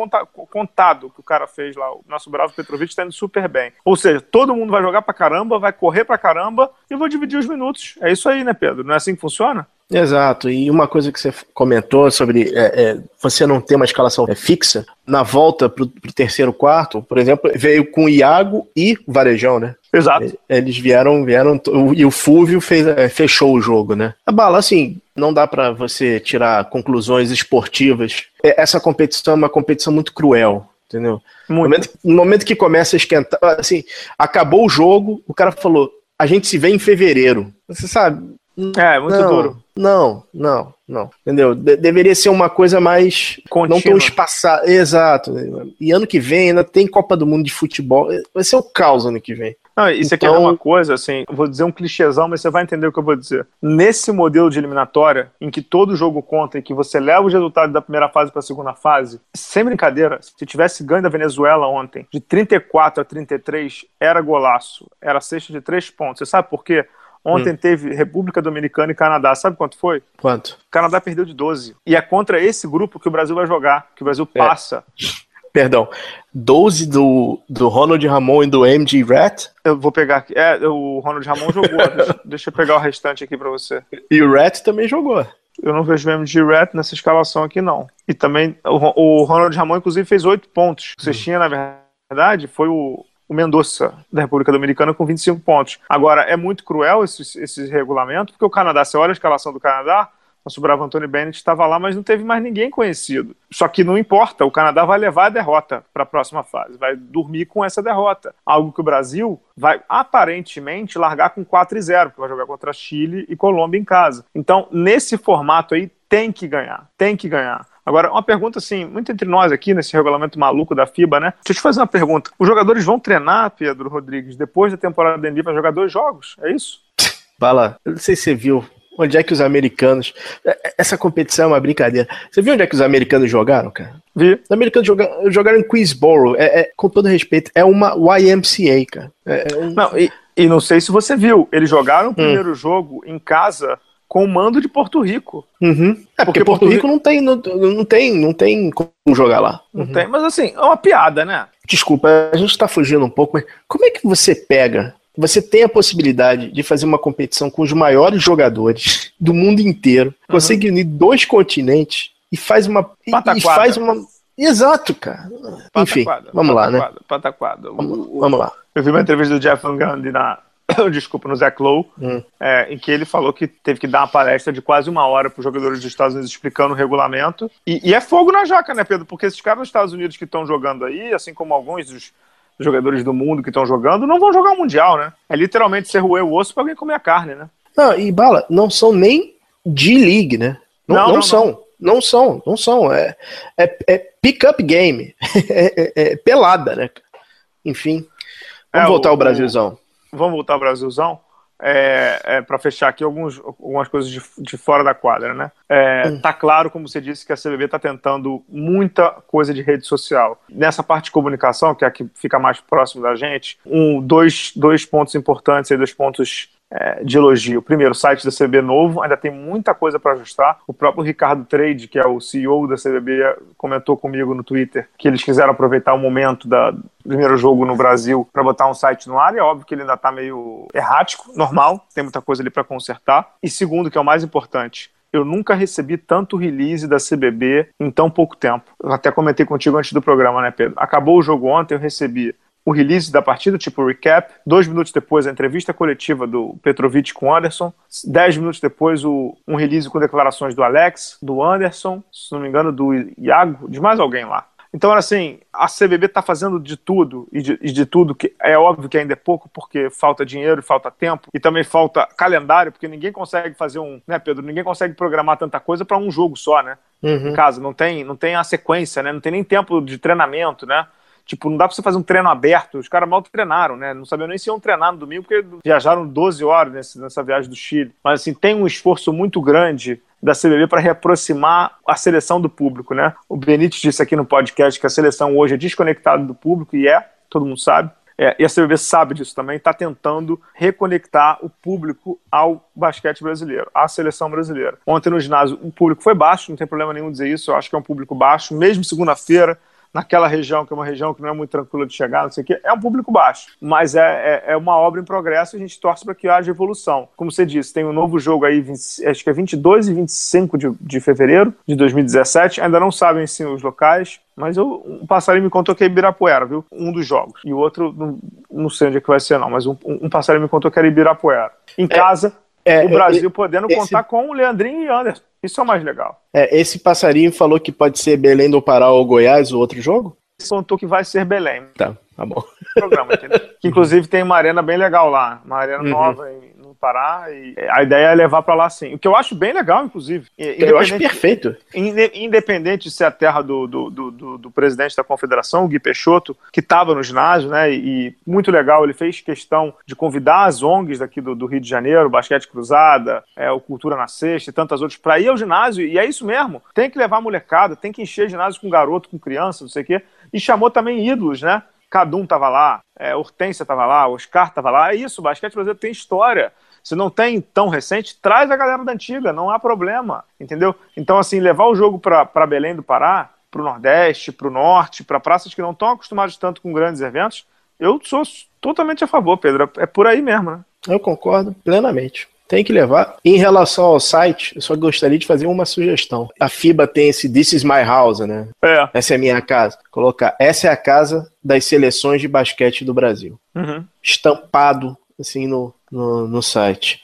contado que o cara fez lá. O nosso Bravo Petrovic está indo super bem. Ou seja, todo mundo vai jogar pra caramba, vai correr pra caramba e vou dividir os minutos. É isso aí, né, Pedro? Não é assim que funciona? Exato, e uma coisa que você comentou sobre é, é, você não ter uma escalação é, fixa, na volta para o terceiro quarto, por exemplo, veio com o Iago e o Varejão, né? Exato. Eles vieram, vieram e o Fúvio fez, é, fechou o jogo, né? A bala, assim, não dá para você tirar conclusões esportivas. É, essa competição é uma competição muito cruel, entendeu? Muito. No, momento, no momento que começa a esquentar, assim, acabou o jogo, o cara falou: a gente se vê em fevereiro. Você sabe? É, muito não, duro. Não, não, não. Entendeu? De deveria ser uma coisa mais. Contínua. Não tão espaçada. Exato. E ano que vem ainda tem Copa do Mundo de Futebol. Vai ser o caos ano que vem. Não, isso então... aqui é uma coisa, assim, vou dizer um clichêzão, mas você vai entender o que eu vou dizer. Nesse modelo de eliminatória, em que todo jogo conta e que você leva os resultados da primeira fase para a segunda fase, sem brincadeira, se tivesse ganho da Venezuela ontem, de 34 a 33, era golaço. Era cesta de três pontos. Você sabe por quê? Ontem hum. teve República Dominicana e Canadá. Sabe quanto foi? Quanto? O Canadá perdeu de 12. E é contra esse grupo que o Brasil vai jogar, que o Brasil é. passa. É. *laughs* Perdão, 12 do, do Ronald Ramon e do MG Rat? Eu vou pegar aqui. É, o Ronald Ramon jogou. *laughs* deixa, deixa, eu pegar o restante aqui para você. E o Rat também jogou. Eu não vejo o MG Rat nessa escalação aqui, não. E também, o, o Ronald Ramon, inclusive, fez 8 pontos. O que você hum. tinha, na verdade, foi o, o Mendonça, da República Dominicana, com 25 pontos. Agora, é muito cruel esse, esse regulamento, porque o Canadá, você olha a escalação do Canadá, Nosso bravo Antônio Bennett estava lá, mas não teve mais ninguém conhecido. Só que não importa, o Canadá vai levar a derrota para a próxima fase, vai dormir com essa derrota. Algo que o Brasil vai aparentemente largar com 4 e 0, porque vai jogar contra Chile e Colômbia em casa. Então, nesse formato aí, tem que ganhar, tem que ganhar. Agora, uma pergunta assim, muito entre nós aqui, nesse regulamento maluco da FIBA, né? Deixa eu te fazer uma pergunta. Os jogadores vão treinar, Pedro Rodrigues, depois da temporada da NBA para jogar dois jogos? É isso? *laughs* Bala, eu não sei se você viu Onde é que os americanos. É, é, essa competição é uma brincadeira. Você viu onde é que os americanos jogaram, cara? Vi. Os americanos jogaram, jogaram em Queensboro. É, é, com todo respeito, é uma YMCA, cara. É, um... Não, e, e, não sei se você viu. Eles jogaram o hum. primeiro hum. jogo em casa com o mando de Porto Rico. Uhum. É porque, porque Porto, Porto Rico, Rico, não tem, não, não, tem, não tem como jogar lá. Não uhum. tem, mas assim, é uma piada, né? Desculpa, a gente tá fugindo um pouco, mas como é que você pega você tem a possibilidade de fazer uma competição com os maiores jogadores do mundo inteiro, uhum. consegue unir dois continentes e faz uma e faz uma exato, cara. Enfim, vamos lá, né? Pataquada. Vamos, vamos lá. Eu vi uma entrevista do Jeff Van Gundy na *laughs* desculpa, no Zach Lowe, hum. é, em que ele falou que teve que dar uma palestra de quase uma hora para os jogadores dos Estados Unidos explicando o regulamento. E, e, é fogo na jaca, né, Pedro? Porque esses caras dos Estados Unidos que estão jogando aí, assim como alguns dos jogadores do mundo que estão jogando não vão jogar o Mundial, né? É literalmente ser roer o osso para alguém comer a carne, né? Não, e bala, não são nem D-League, né? Não, não, não, não são. Não. são, não são. É, é, é pick-up game. *laughs* é, é, é, pelada, né? Enfim. Vamos é, voltar o, ao Brasilzão. Vamos voltar ao Brasilzão? é, é, para fechar aqui alguns, algumas coisas de, de fora da quadra, né? É, hum. Tá claro, como você disse, que a CBB está tentando muita coisa de rede social. Nessa parte de comunicação, que é a que fica mais próximo da gente, um, dois, dois pontos importantes e dois pontos é, de elogio. Primeiro, o site da CBB novo, ainda tem muita coisa para ajustar. O próprio Ricardo Trade, que é o CEO da CBB, comentou comigo no Twitter que eles quiseram aproveitar o momento da, do primeiro jogo no Brasil para botar um site no ar. E é óbvio que ele ainda está meio errático, normal, tem muita coisa ali para consertar. E segundo, que é o mais importante, eu nunca recebi tanto release da CBB em tão pouco tempo. Eu até comentei contigo antes do programa, né, Pedro? Acabou o jogo ontem, eu recebi o release da partida, tipo recap. Dois minutos depois, a entrevista coletiva do Petrovic com o Anderson. Dez minutos depois, o, um release com declarações do Alex, do Anderson, se não me engano, do Iago, de mais alguém lá. Então, assim, a CBB está fazendo de tudo, e de, e de, tudo, que é óbvio que ainda é pouco, porque falta dinheiro, falta tempo, e também falta calendário, porque ninguém consegue fazer um, né, Pedro? Ninguém consegue programar tanta coisa para um jogo só, né? Uhum. Em casa, não tem, não tem a sequência, né? Não tem nem tempo de treinamento, né? Tipo, não dá pra você fazer um treino aberto. Os caras mal treinaram, né? Não sabiam nem se iam treinar no domingo, porque viajaram 12 horas nesse, nessa viagem do Chile. Mas, assim, tem um esforço muito grande da CBB para reaproximar a seleção do público, né? O Benítez disse aqui no podcast que a seleção hoje é desconectada do público, e é, todo mundo sabe. É, e a CBB sabe disso também, está tentando reconectar o público ao basquete brasileiro, à seleção brasileira. Ontem no ginásio o público foi baixo, não tem problema nenhum dizer isso, eu acho que é um público baixo, mesmo segunda-feira, naquela região, que é uma região que não é muito tranquila de chegar, não sei o quê, é um público baixo. Mas é, é, é uma obra em progresso e a gente torce para que haja evolução. Como você disse, tem um novo jogo aí, 20, acho que é 22 e 25 de, de fevereiro de 2017. Ainda não sabem sim os locais, mas eu, um passarinho me contou que é Ibirapuera, viu? Um dos jogos. E o outro, não, não sei onde é que vai ser, não, mas um, um passarinho me contou que era Ibirapuera. Em é, casa, é, o Brasil podendo esse... contar com o Leandrinho e Anderson. Isso é o mais legal. É, esse passarinho falou que pode ser Belém do Pará ou Goiás, o outro jogo? Contou que vai ser Belém. Tá, tá bom. Programa, *laughs* que inclusive tem uma arena bem legal lá, uma arena uhum. nova em Pará e a ideia é levar para lá sim. O que eu acho bem legal, inclusive. Eu acho perfeito. Independente de ser a terra do, do, do, do presidente da confederação, o Gui Peixoto, que estava no ginásio, né? E muito legal, ele fez questão de convidar as ONGs daqui do, do Rio de Janeiro, Basquete Cruzada, é, o Cultura na Sexta e tantas outras, para ir ao ginásio. E é isso mesmo. Tem que levar a molecada, tem que encher ginásio com garoto, com criança, não sei o quê. E chamou também ídolos, né? Cadum tava lá, é, Hortência tava lá, Oscar tava lá. É isso, o basquete brasileiro tem história. Se não tem tão recente, traz a galera da antiga, não há problema, entendeu? Então, assim, levar o jogo para Belém do Pará, para o Nordeste, para o Norte, para praças que não estão acostumadas tanto com grandes eventos, eu sou totalmente a favor, Pedro. É por aí mesmo, né? Eu concordo plenamente. Tem que levar. Em relação ao site, eu só gostaria de fazer uma sugestão. A FIBA tem esse This is my house, né? É. Essa é a minha casa. Colocar, essa é a casa das seleções de basquete do Brasil. Uhum. Estampado, assim, no, no, no site.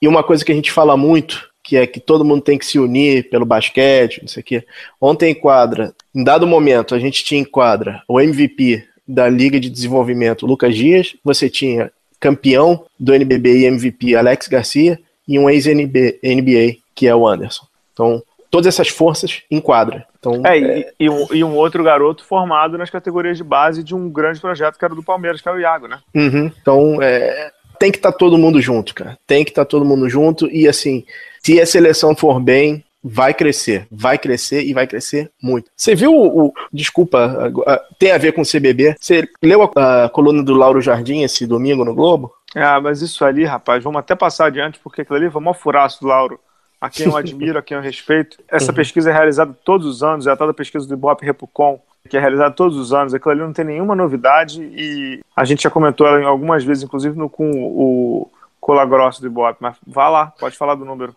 E uma coisa que a gente fala muito que é que todo mundo tem que se unir pelo basquete, não sei o quê. Ontem em quadra, em dado momento, a gente tinha em quadra o MVP da Liga de Desenvolvimento, Lucas Dias, você tinha campeão do NBB e MVP, Alex Garcia, e um ex-NBA, que é o Anderson. Então, todas essas forças em quadra. Então, é, é... E, e, um, e, um, outro garoto formado nas categorias de base de um grande projeto que era do Palmeiras, que é o Iago, né? Uhum. Então, é, tem que estar tá todo mundo junto, cara. Tem que estar tá todo mundo junto e assim, se a seleção for bem, vai crescer, vai crescer e vai crescer muito. Você viu o, o desculpa, tem a ver com o CBB? Você leu a, a, coluna do Lauro Jardim esse domingo no Globo? Ah, mas isso ali, rapaz, vamos até passar adiante porque aquilo ali foi mó furaço do Lauro. A quem eu *laughs* admiro, a quem eu respeito. Essa uhum. pesquisa é realizada todos os anos, é a tal da pesquisa do Ibope Repucom, que é realizada todos os anos. Aquilo ali não tem nenhuma novidade e a gente já comentou ela algumas vezes, inclusive no, com o Cola Grosso do Ibope. Mas vá lá, pode falar do número.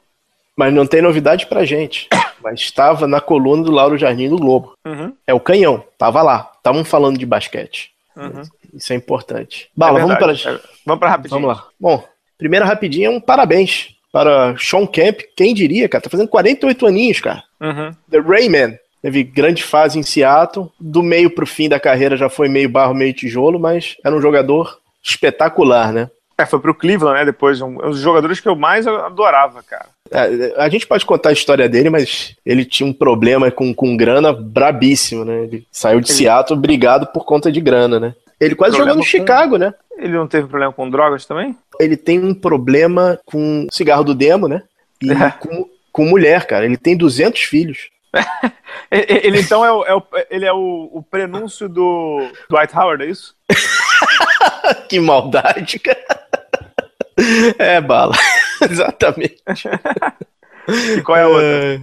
Mas não tem novidade pra gente. Mas estava na coluna do Lauro Jardim do Globo. Uhum. É o canhão, tava lá. Estavam falando de basquete. Uhum. Isso é importante. Bala, é vamos para. É, vamos para rapidinho. Vamos lá. Bom, primeira rapidinho é um parabéns para Sean Kemp. Quem diria, cara? Tá fazendo 48 aninhos, cara. Uhum. The Rayman. Teve grande fase em Seattle. Do meio pro fim da carreira já foi meio barro, meio tijolo, mas era um jogador espetacular, né? É, foi pro Cleveland, né? Depois, um, um dos jogadores que eu mais adorava, cara. É, a gente pode contar a história dele, mas ele tinha um problema com, com grana brabíssimo, né? Ele saiu de ele... Seattle brigado por conta de grana, né? Ele quase jogou no com... Chicago, né? Ele não teve problema com drogas também? Ele tem um problema com cigarro do demo, né? E é. com, com mulher, cara. Ele tem 200 filhos. *laughs* ele então é o, é o, ele é o, o prenúncio do Dwight Howard, é isso? *laughs* que maldade, cara. É, bala. *laughs* Exatamente. E qual é a outra? É,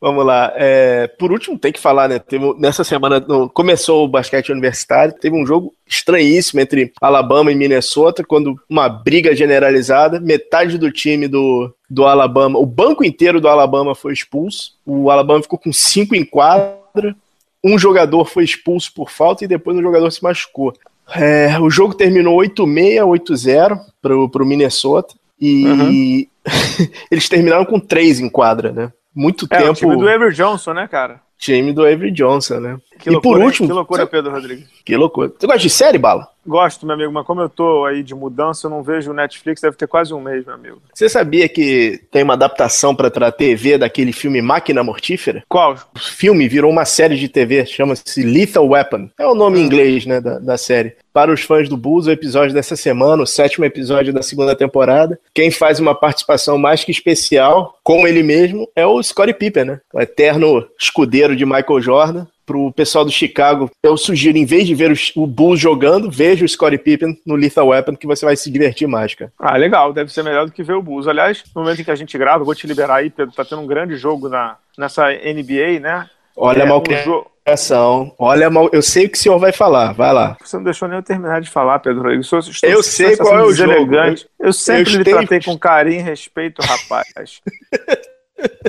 vamos lá. É, por último, tem que falar, né? Teve, nessa semana começou o basquete universitário, teve um jogo estranhíssimo entre Alabama e Minnesota, quando uma briga generalizada, metade do time do, do Alabama, o banco inteiro do Alabama foi expulso, o Alabama ficou com cinco em quadra, um jogador foi expulso por falta e depois um jogador se machucou. É, o jogo terminou 8-6, 8-0 pro, pro Minnesota. E uhum. *laughs* eles terminaram com três em quadra, né? Muito é, tempo. O time do Avery Johnson, né, cara? Time do Avery Johnson, né? Que e loucura, por último. Que loucura, Pedro Rodrigues. Que loucura. Você gosta de série, Bala? Gosto, meu amigo, mas como eu tô aí de mudança, eu não vejo o Netflix, deve ter quase um mês, meu amigo. Você sabia que tem uma adaptação pra, pra TV daquele filme Máquina Mortífera? Qual? O filme virou uma série de TV, chama-se Lethal Weapon. É o nome em inglês, né, da, da série. Para os fãs do Bulls, o episódio dessa semana, o sétimo episódio da segunda temporada. Quem faz uma participação mais que especial, com ele mesmo, é o Scottie Pippen, né? O eterno escudeiro de Michael Jordan pro pessoal do Chicago, eu sugiro, em vez de ver o Bulls jogando, veja o Scottie Pippen no Lethal Weapon, que você vai se divertir mais, cara. Ah, legal, deve ser melhor do que ver o Bulls. Aliás, no momento em que a gente grava, eu vou te liberar aí, Pedro, tá tendo um grande jogo na, nessa NBA, né? Olha é, a malcriação, jo... olha mal, eu sei o que o senhor vai falar, vai lá. Você não deixou nem eu terminar de falar, Pedro. Eu, sou, estou, eu sei qual é o jogo. Eu sempre eu lhe tenho... tratei com carinho e respeito, rapaz. *laughs*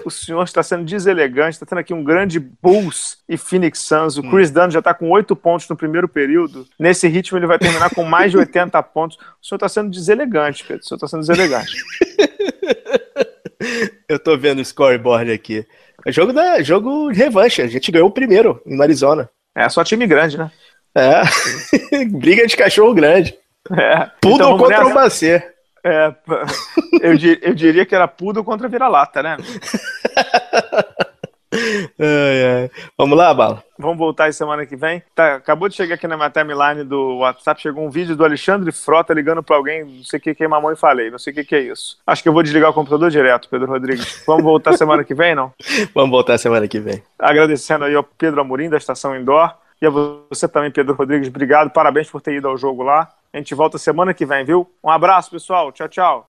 O senhor está sendo deselegante, está tendo aqui um grande Bulls e Phoenix Suns. O hum. Chris Dunn já está com oito pontos no primeiro período. Nesse ritmo, ele vai terminar com mais de 80 pontos. O senhor está sendo deselegante, Pedro. O senhor está sendo deselegante. *laughs* Eu estou vendo o scoreboard aqui. É jogo, da, jogo de revanche. A gente ganhou o primeiro em Arizona. É só time grande, né? É. *laughs* Briga de cachorro grande. É. Tudo então, contra nessa. o Bacê. É, eu, eu diria que era Pudo contra vira-lata, né? *laughs* ai, ai. Vamos lá, Bala? Vamos voltar aí semana que vem. Tá, acabou de chegar aqui na minha timeline do WhatsApp, chegou um vídeo do Alexandre Frota ligando para alguém, não sei o que que é mamãe falei, não sei o que que é isso. Acho que eu vou desligar o computador direto, Pedro Rodrigues. Vamos voltar *laughs* semana que vem, não? Vamos voltar semana que vem. Agradecendo aí ao Pedro Amorim, da Estação Indoor, e a você também, Pedro Rodrigues, obrigado, parabéns por ter ido ao jogo lá. A gente volta semana que vem, viu? Um abraço, pessoal. Tchau, tchau.